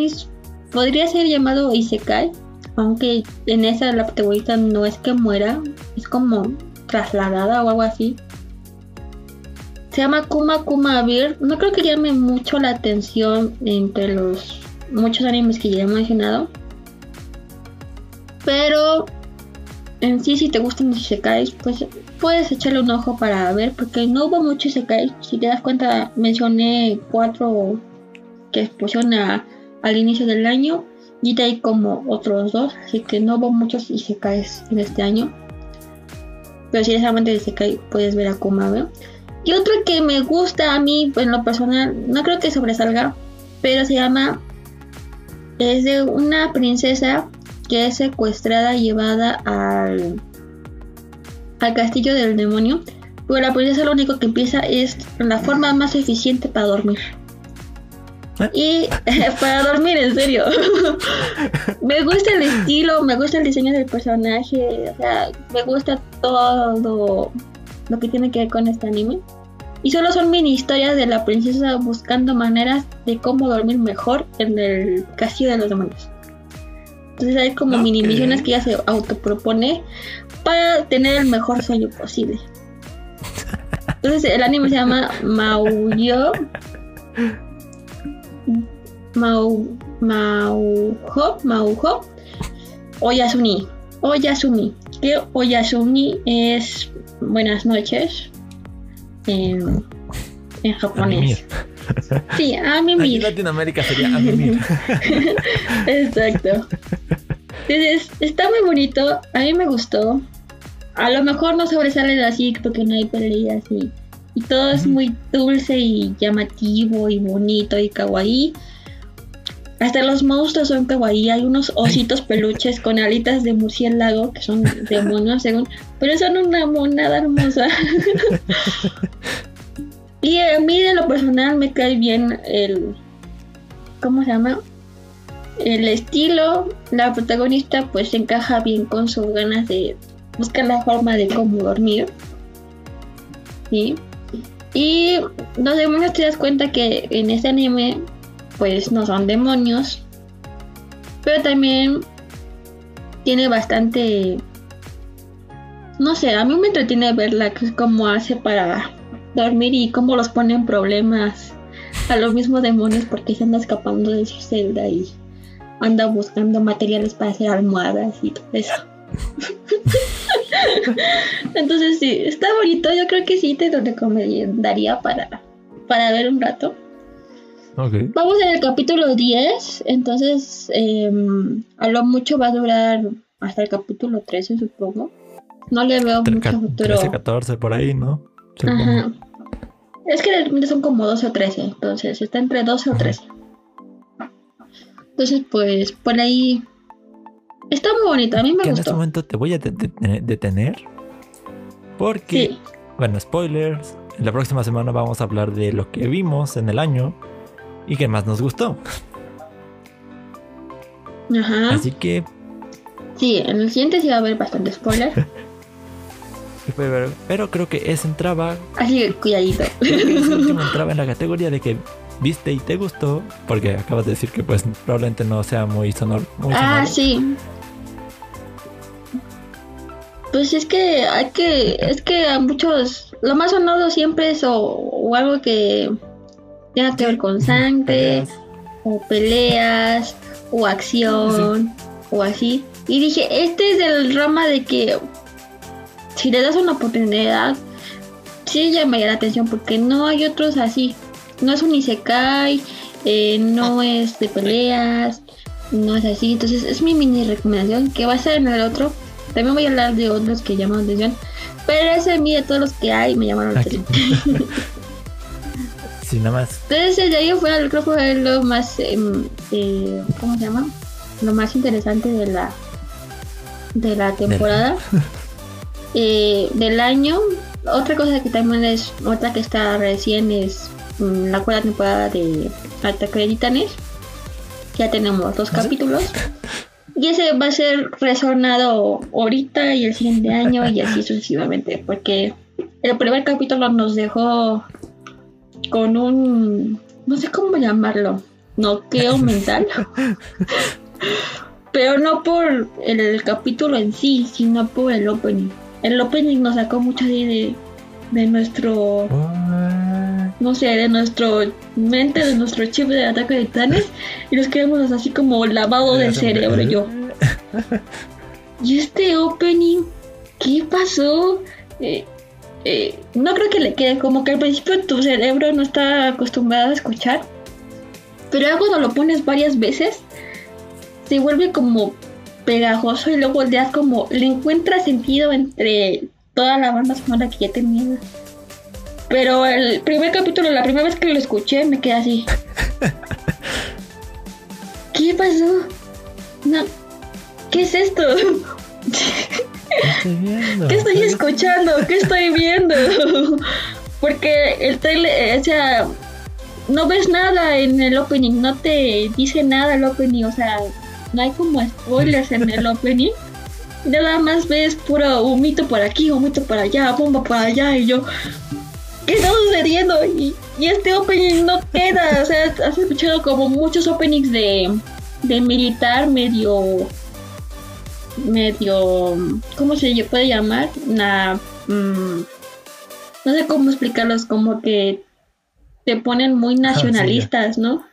Speaker 2: Podría ser llamado Isekai. Aunque en esa la protagonista no es que muera. Es como trasladada o algo así. Se llama Kuma Kuma Beer. No creo que llame mucho la atención entre los muchos animes que ya he mencionado. Pero en sí, si te gustan los isekais, pues puedes echarle un ojo para ver, porque no hubo muchos isekais. Si te das cuenta, mencioné cuatro que pusieron a- al inicio del año y de ahí como otros dos, así que no hubo muchos isekais en este año. Pero si eres amante de isekai, puedes ver a Kumabe. Y otro que me gusta a mí, en lo personal, no creo que sobresalga, pero se llama. Es de una princesa que es secuestrada y llevada al, al castillo del demonio. Pero la princesa lo único que empieza es la forma más eficiente para dormir. Y *laughs* para dormir, en serio. *laughs* me gusta el estilo, me gusta el diseño del personaje, o sea, me gusta todo lo que tiene que ver con este anime. Y solo son mini historias de la princesa buscando maneras de cómo dormir mejor en el castillo de los demonios. Entonces hay como mini
Speaker 1: Ok.
Speaker 2: misiones que ella se autopropone para tener el mejor sueño posible. Entonces el anime se llama Mauyo. Mau. Maujo. Maujo. Oyasumi. Oyasumi. Que Oyasumi es buenas noches en, en japonés. Sí,
Speaker 1: Aquí en
Speaker 2: Amimir.
Speaker 1: Latinoamérica sería a mimir. *laughs*
Speaker 2: Exacto. Entonces, está muy bonito. A mí me gustó. A lo mejor no sobresale así porque no hay peleas y, y todo es muy dulce y llamativo y bonito y kawaii. Hasta los monstruos son kawaii. Hay unos ositos peluches con alitas de murciélago que son demonios según. Pero son una monada hermosa. *laughs* Y a mí de lo personal me cae bien el... ¿Cómo se llama? El estilo, la protagonista pues encaja bien con sus ganas de buscar la forma de cómo dormir. ¿Sí? Y los demonios te das cuenta que en este anime pues no son demonios. Pero también tiene bastante... No sé, a mí me entretiene verla cómo hace para dormir y cómo los pone en problemas a los mismos demonios porque se anda escapando de su celda y anda buscando materiales para hacer almohadas y todo eso. *laughs* Entonces sí, está bonito. Yo creo que sí te lo recomendaría para, para ver un rato. Vamos en el capítulo 10. Entonces, em, a lo mucho va a durar hasta el capítulo 13, supongo. No le veo mucho futuro.
Speaker 1: 13, 14 por ahí, ¿no?
Speaker 2: Ajá. Es que son como 12 o 13. Entonces, está entre 12 o 13. Entonces, pues, por ahí Está muy bonito, a mí me gustó.
Speaker 1: En este momento te voy a detener. Porque, bueno, spoilers. La próxima semana vamos a hablar de lo que vimos en el año y que más nos gustó.
Speaker 2: Ajá.
Speaker 1: Así que.
Speaker 2: Sí, en el siguiente sí va a haber bastante spoiler. *laughs*
Speaker 1: pero, creo que ese entraba.
Speaker 2: Así *laughs* que cuidadito.
Speaker 1: ese último *laughs* entraba en la categoría de que viste y te gustó, porque acabas de decir que pues probablemente no sea muy sonoro.
Speaker 2: ah, sí. Pues es que hay que, es que a muchos, lo más sonado siempre es o, algo que tenga que ver con *laughs* sangre, o peleas, o acción, o así. Y dije, este es el rama de que si le das una oportunidad, sí llamaría la atención, porque no hay otros así. No es un Isekai, eh, no es de peleas, no es así. Entonces es mi mini recomendación que va a ser en el otro también voy a hablar de otros que llaman atención. Pero ese mí de todos los que hay me llamaron la atención. *laughs*
Speaker 1: sí, nada más.
Speaker 2: Entonces de ahí fue, creo que fue lo más, em, eh, ¿cómo se llama? Lo más interesante de la de la temporada. *laughs* Eh, del año. Otra cosa que también es, otra que está recién es mm, la cuarta temporada de Ataque de Titanes. Ya tenemos dos ¿Ah, capítulos. *laughs* Y ese va a ser resonado ahorita y el siguiente año y así sucesivamente, porque el primer capítulo nos dejó con un, no sé cómo llamarlo, noqueo *laughs* mental. Pero no por el, capítulo en sí, sino por el opening. El opening nos sacó mucho de, de nuestro no sé, de nuestro mente, de nuestro chip de ataque de titanes y nos quedamos así como lavado del cerebro yo. *laughs* ¿Y este opening? ¿Qué pasó? Eh, eh, no creo que le quede como que al principio tu cerebro no está acostumbrado a escuchar, pero ya cuando lo pones varias veces se vuelve como pegajoso y luego le das como le encuentras sentido entre toda la banda sonora que ya tenía. Pero el primer capítulo, la primera vez que lo escuché, me quedé así. *laughs* ¿Qué pasó? No. ¿Qué es esto? ¿Qué estoy escuchando? ¿Qué estoy viendo? *laughs* Porque el trailer, o sea, no ves nada en el opening, no te dice nada el opening, o sea, no hay como spoilers en el opening. Nada más ves puro humito por aquí, humito por allá, bomba por allá, y yo, ¿qué está sucediendo? Y, este opening no queda, o sea, has escuchado como muchos openings de, de militar medio medio ¿cómo se puede llamar? Una, mm, no sé cómo explicarlos, como que te ponen muy ah, nacionalistas, ¿no?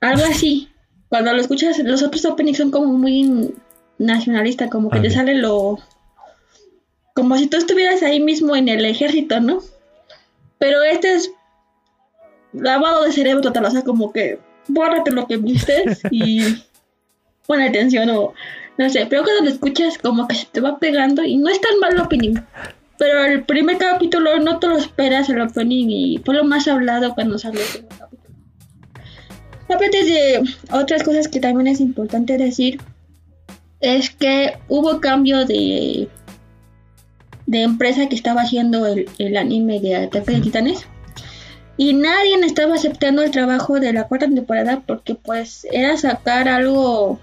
Speaker 2: Algo así. Cuando lo escuchas, los otros openings son como muy nacionalistas, como que te sale lo como si tú estuvieras ahí mismo en el ejército, ¿no? Pero este es lavado de cerebro total, o sea, como que bórrate lo que viste *laughs* y pon atención o no sé, pero cuando lo escuchas como que se te va pegando y no es tan mal el opening. Pero el primer capítulo no te lo esperas el opening y fue lo más hablado cuando salió. Aparte de otras cosas que también es importante decir, es que hubo cambio de de empresa que estaba haciendo el, el anime de Ataque de Titanes. Y nadie estaba aceptando el trabajo de la cuarta temporada porque pues era sacar algo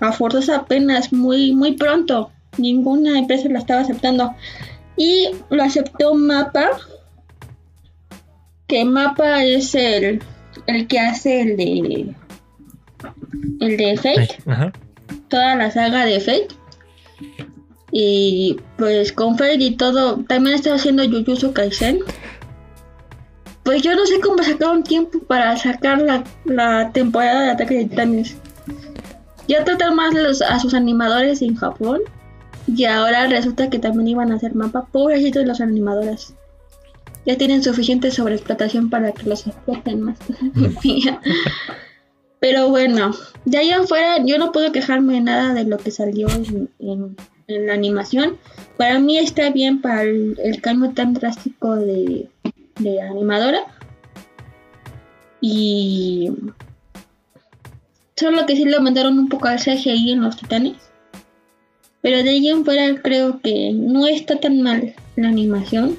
Speaker 2: a forzos apenas muy, muy pronto. Ninguna empresa lo estaba aceptando. Y lo aceptó Mapa. Que Mapa es el, el que hace el de. El de Fate.
Speaker 1: Ajá.
Speaker 2: Toda la saga de Fate. Y pues con Fate y todo. También está haciendo Jujutsu Kaisen. Pues yo no sé cómo sacaron tiempo para sacar la, la temporada de Ataque de Titanes. Ya tratan más los- a sus animadores en Japón. Y ahora resulta que también iban a hacer mapa. Pobrecitos los animadores. Ya tienen suficiente sobreexplotación para que los exploten más. *laughs* Pero bueno, de ahí afuera yo no puedo quejarme de nada de lo que salió en, en- en la animación. Para mí está bien para el, el cambio tan drástico de, de animadora. Y solo que sí lo mandaron un poco al CGI en los titanes. Pero de ahí en fuera creo que no está tan mal la animación.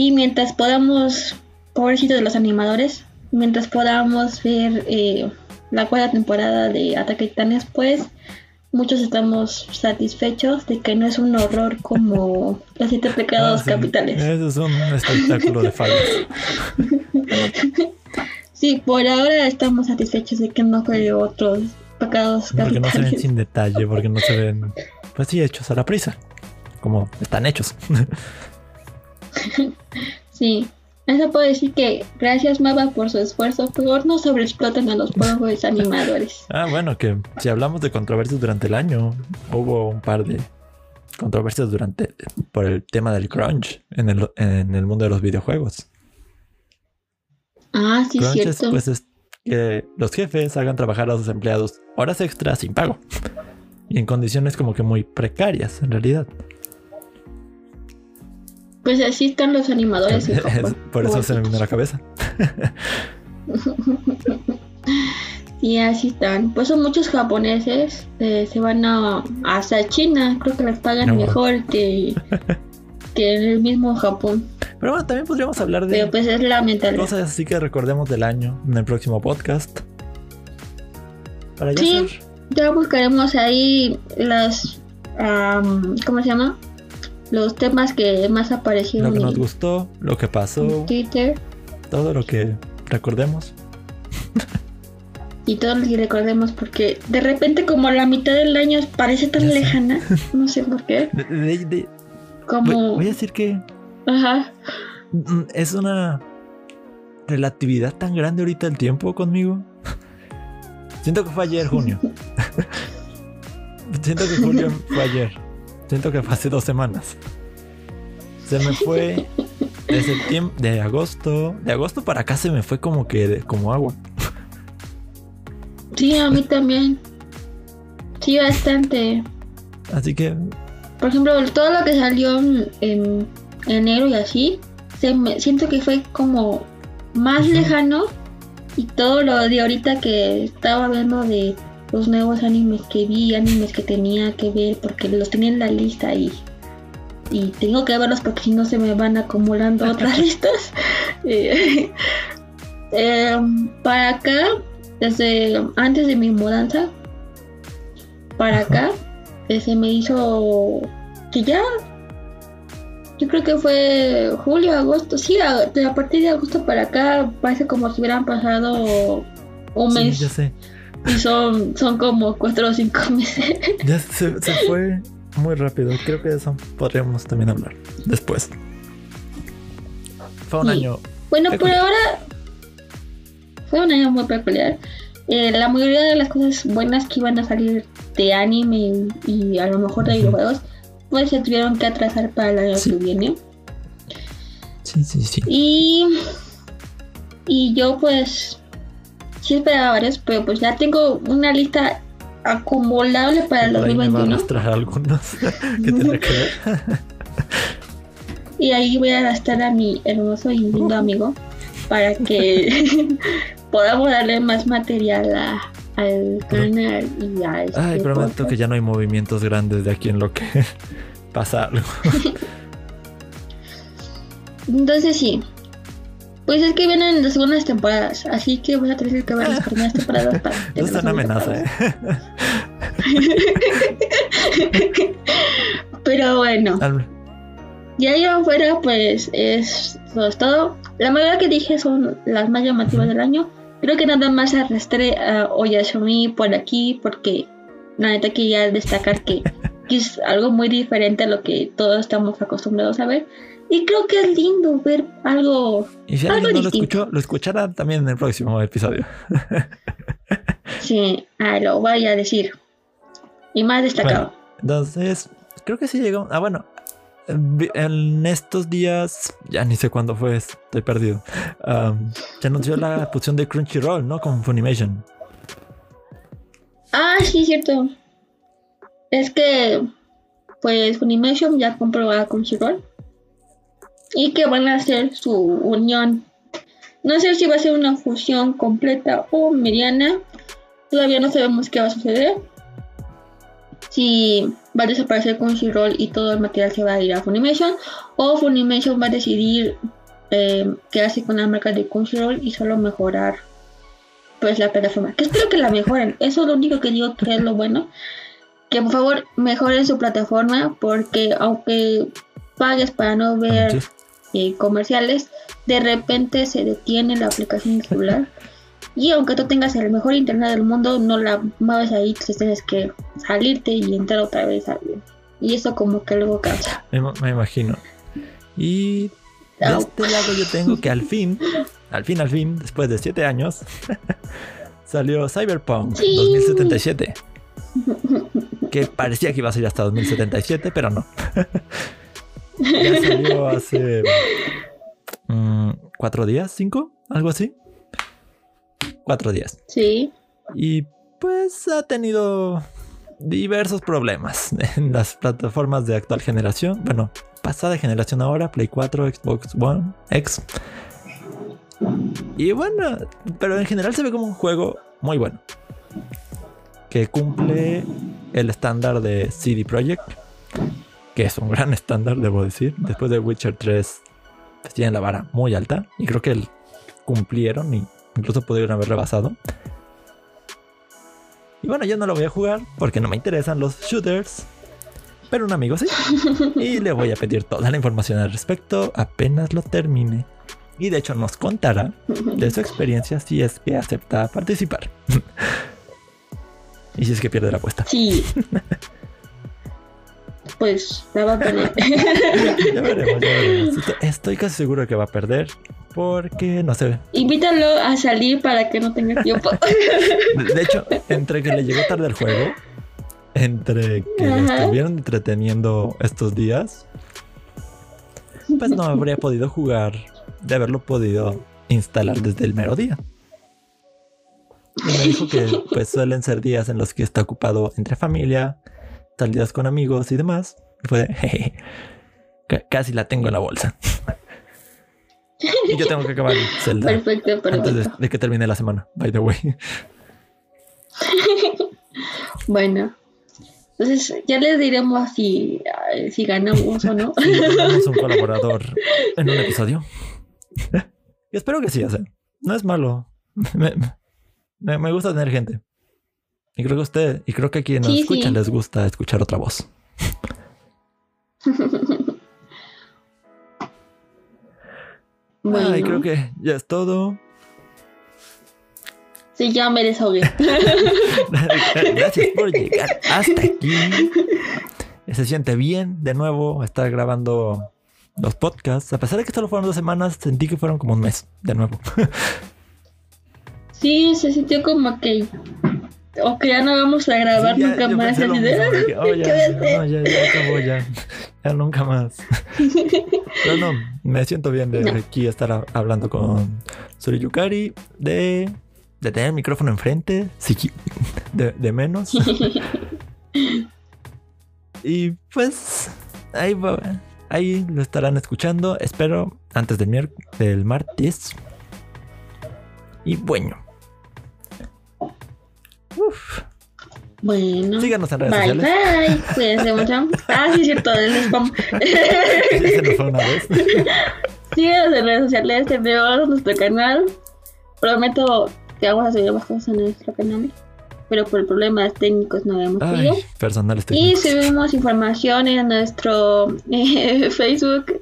Speaker 2: Y mientras podamos, pobrecito de los animadores, mientras podamos ver eh, la cuarta temporada de Ataque Titanes, pues muchos estamos satisfechos de que no es un horror como *laughs* los siete pecados
Speaker 1: Ah, sí.
Speaker 2: capitales.
Speaker 1: Eso es un espectáculo de fallas. *laughs*
Speaker 2: Sí, por ahora estamos satisfechos de que no fue otros pecados
Speaker 1: Porque no se ven
Speaker 2: capitales.
Speaker 1: sin detalle, porque no se ven, pues sí, hechos a la prisa. Como están hechos. *laughs* *laughs*
Speaker 2: Sí, eso puedo decir que gracias Mava por su esfuerzo, por no sobreexploten a los pobres animadores. *laughs*
Speaker 1: ah, bueno, que si hablamos de controversias durante el año, hubo un par de controversias durante por el tema del crunch en el, en el mundo de los videojuegos.
Speaker 2: Ah, sí,
Speaker 1: crunch es,
Speaker 2: cierto.
Speaker 1: pues es que los jefes hagan trabajar a sus empleados horas extras sin pago. Y en condiciones como que muy precarias, en realidad.
Speaker 2: Pues así están los animadores *laughs* en Japón.
Speaker 1: Por eso se me vino a la cabeza. *laughs*
Speaker 2: Sí, así están. Pues son muchos japoneses, eh, se van a hasta China, creo que les pagan
Speaker 1: No.
Speaker 2: mejor que, que en el mismo Japón.
Speaker 1: Pero bueno, también podríamos hablar de
Speaker 2: Pero pues es lamentable.
Speaker 1: cosas así que recordemos del año en el próximo podcast. Para ya
Speaker 2: Sí. Ya buscaremos ahí las, am, ¿cómo se llama? Los temas que más
Speaker 1: lo
Speaker 2: aparecieron
Speaker 1: que nos
Speaker 2: en,
Speaker 1: gustó, lo que pasó,
Speaker 2: Twitter
Speaker 1: todo lo que recordemos.
Speaker 2: y todo lo que recordemos porque de repente como la mitad del año parece tan lejana, no sé por qué,
Speaker 1: De- de- de- voy,
Speaker 2: como,
Speaker 1: voy a decir que
Speaker 2: ajá,
Speaker 1: mm, es una relatividad tan grande ahorita el tiempo conmigo. Siento que fue ayer, junio. *laughs* Siento que julio fue ayer. Siento que fue hace dos semanas. Se me fue de septiembre, de agosto. De agosto para acá se me fue como que de- como agua.
Speaker 2: sí, a mí también, sí, bastante.
Speaker 1: Así que
Speaker 2: Por ejemplo, todo lo que salió en, en enero y así, se me, siento que fue como más lejano y todo lo de ahorita que estaba viendo de los nuevos animes que vi, animes que tenía que ver porque los tenía en la lista y, y tengo que verlos porque si no se me van acumulando *laughs* otras listas. *laughs* Eh, *laughs* eh, para acá, desde antes de mi mudanza, para acá, se me hizo que ya yo creo que fue julio, agosto, sí, a, de a partir de agosto para acá parece como si hubieran pasado un
Speaker 1: sí,
Speaker 2: mes
Speaker 1: ya sé.
Speaker 2: Y son, son como cuatro o cinco *laughs* meses.
Speaker 1: Ya se, se fue muy rápido. Creo que de eso podríamos también hablar después. Fue un
Speaker 2: Sí.
Speaker 1: año.
Speaker 2: Bueno, por ahora fue un año muy peculiar. Eh, la mayoría de las cosas buenas que iban a salir de anime y, a lo mejor de videojuegos, pues se tuvieron que atrasar para el año
Speaker 1: Sí.
Speaker 2: que viene.
Speaker 1: Sí, sí, sí.
Speaker 2: Y, y yo pues sí esperaba varios, pero pues ya tengo una lista acumulable para el
Speaker 1: ahí me va a
Speaker 2: 2021.
Speaker 1: algunos *laughs* que tendré que ver. *laughs*
Speaker 2: Y ahí voy a gastar a mi hermoso y lindo amigo para que *laughs* podamos darle más material a- al canal y a este
Speaker 1: Ay, prometo
Speaker 2: podcast.
Speaker 1: que ya no hay movimientos grandes de aquí en lo que pasa algo.
Speaker 2: Entonces sí. Pues es que vienen las segundas temporadas, así que voy a tener que ver las primeras temporadas para... *laughs*
Speaker 1: Es una amenaza, ¿eh? *laughs*
Speaker 2: Pero bueno.
Speaker 1: Al-
Speaker 2: Y ahí afuera, pues es eso es todo. La mayoría que dije son las más llamativas del año. Creo que nada más arrastré a Oyasumi por aquí porque la neta quería destacar que, que es algo muy diferente a lo que todos estamos acostumbrados a ver. Y creo que es lindo ver algo.
Speaker 1: Y si
Speaker 2: Algo
Speaker 1: alguien no lo escuchó, lo escuchará también en el próximo episodio. *laughs*
Speaker 2: Sí, ah, lo voy a decir. Y más destacado.
Speaker 1: Entonces, creo que sí llegó. Ah, bueno. En estos días, ya ni sé cuándo fue, estoy perdido. am, se anunció la *laughs* fusión de Crunchyroll, ¿no? Con Funimation.
Speaker 2: Ah, sí, cierto. Es que, pues, Funimation ya compró a Crunchyroll. Y que van a hacer su unión. No sé si va a ser una fusión completa o mediana. Todavía no sabemos qué va a suceder. Si va a desaparecer Crunchyroll y todo el material se va a ir a Funimation. O Funimation va a decidir eh, quedarse con la marca de Crunchyroll y solo mejorar pues la plataforma. Que espero que la mejoren. Eso es lo único que digo que es lo bueno. Que por favor mejoren su plataforma porque aunque pagues para no ver. Eh, comerciales, de repente se detiene la aplicación del celular. Y aunque tú tengas el mejor internet del mundo, no la mueves ahí, entonces tienes que salirte y entrar otra vez. a- Y eso como que luego cansa.
Speaker 1: Me, ima- me imagino. Y de
Speaker 2: Au.
Speaker 1: este lado yo tengo que al fin, al fin, al fin, después de siete años, *laughs* salió Cyberpunk
Speaker 2: Sí.
Speaker 1: 2077. Que parecía que iba a salir hasta 2077, pero no. *laughs* ya salió hace mm, cuatro días, cinco, algo así. Cuatro días.
Speaker 2: Sí.
Speaker 1: Y pues ha tenido diversos problemas *laughs* en las plataformas de actual generación. Bueno, pasada generación ahora, Play 4, Xbox One, X. Y bueno, pero en general se ve como un juego muy bueno. Que cumple el estándar de CD Projekt. Que es un gran estándar, debo decir. Después de Witcher 3, pues, tienen la vara muy alta. Y creo que el- cumplieron y incluso pudieron haber rebasado. Y bueno, yo no lo voy a jugar porque no me interesan los shooters. Pero un amigo sí. *laughs* Y le voy a pedir toda la información al respecto apenas lo termine. Y de hecho nos contará de su experiencia si es que acepta participar. *laughs* y si es que pierde la apuesta.
Speaker 2: Sí. *laughs* Pues la va a perder. *laughs*
Speaker 1: Ya veremos, ya veremos. *laughs* Estoy- casi seguro que va a perder. Porque no sé.
Speaker 2: Invítalo a salir para que no tenga tiempo. *laughs*
Speaker 1: De hecho, entre que le llegó tarde el juego, entre que lo estuvieron entreteniendo estos días, pues no habría podido jugar de haberlo podido instalar desde el mero día. Y me dijo que pues suelen ser días en los que está ocupado entre familia, salidas con amigos y demás. Y fue de, *laughs* "Jeje, ca- casi la tengo en la bolsa. y yo tengo que acabar *laughs* Zelda
Speaker 2: Perfecto,
Speaker 1: antes de, que termine la semana, by the way. *laughs*
Speaker 2: Bueno. Entonces ya les diremos si, eh, si ganamos o no.
Speaker 1: Sí, tenemos un colaborador en un episodio. Espero que sí, o sea, no es malo. Me, me- me gusta tener gente. Y creo que a usted, y creo que a quienes nos escuchan
Speaker 2: sí.
Speaker 1: les gusta escuchar otra voz. *laughs*
Speaker 2: Bueno,
Speaker 1: Ay, creo que ya es todo.
Speaker 2: sí, ya me desahogué. *laughs*
Speaker 1: Gracias por llegar hasta aquí. Se siente bien de nuevo estar grabando los podcasts. A pesar de que solo fueron dos semanas, sentí que fueron como un mes de nuevo. *laughs*
Speaker 2: Sí, se sintió como que. O que ya no vamos a grabar
Speaker 1: Sí, ya-
Speaker 2: nunca más. de
Speaker 1: que, oh, ya,
Speaker 2: ¿qué voy a hacer?
Speaker 1: no, ya, ya acabó, ya. *laughs* Ya nunca más. *laughs* Pero no, me siento bien de
Speaker 2: No.
Speaker 1: aquí estar hablando con Suri Yukari, de, de tener el micrófono enfrente, de, de menos. *laughs* y pues ahí va, ahí lo estarán escuchando, espero, antes del, del martes. Y bueno. Uf.
Speaker 2: Bueno.
Speaker 1: Síganos en redes
Speaker 2: Bye
Speaker 1: sociales.
Speaker 2: bye. Cuídense mucho. Ah, sí, cierto, *laughs*
Speaker 1: se nos fue una vez. *laughs*
Speaker 2: Síganos en redes sociales, tenemos nuestro canal. Prometo que vamos a subir más cosas en nuestro canal. Pero por problemas técnicos no hemos podido. Y subimos información en nuestro *laughs* eh, Facebook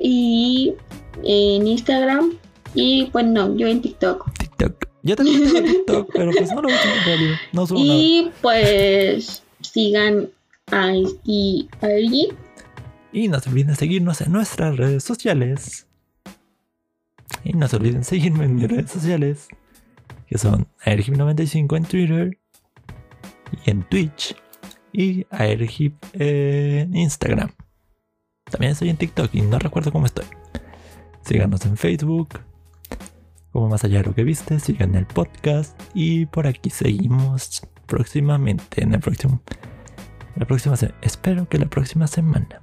Speaker 2: y en Instagram. Y bueno, yo en TikTok.
Speaker 1: TikTok. Yo también tengo TikTok, pero pues no lo uso en realidad. No subo nada.
Speaker 2: Y pues sigan a Ergi.
Speaker 1: Y no se olviden seguirnos en nuestras redes sociales. Y no se olviden seguirme en mis redes sociales. Que son AirGip95 en Twitter. Y en Twitch. Y AirGip en Instagram. También estoy en TikTok y no recuerdo cómo estoy. Síganos en Facebook como más allá de lo que viste, sigan el podcast y por aquí seguimos próximamente en el próximo. La próxima espero que la próxima semana.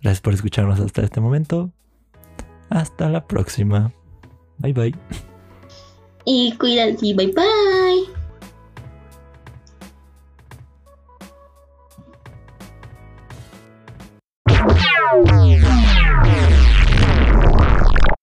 Speaker 1: Gracias por escucharnos hasta este momento. Hasta la próxima. Bye bye.
Speaker 2: Y cuídate, bye bye.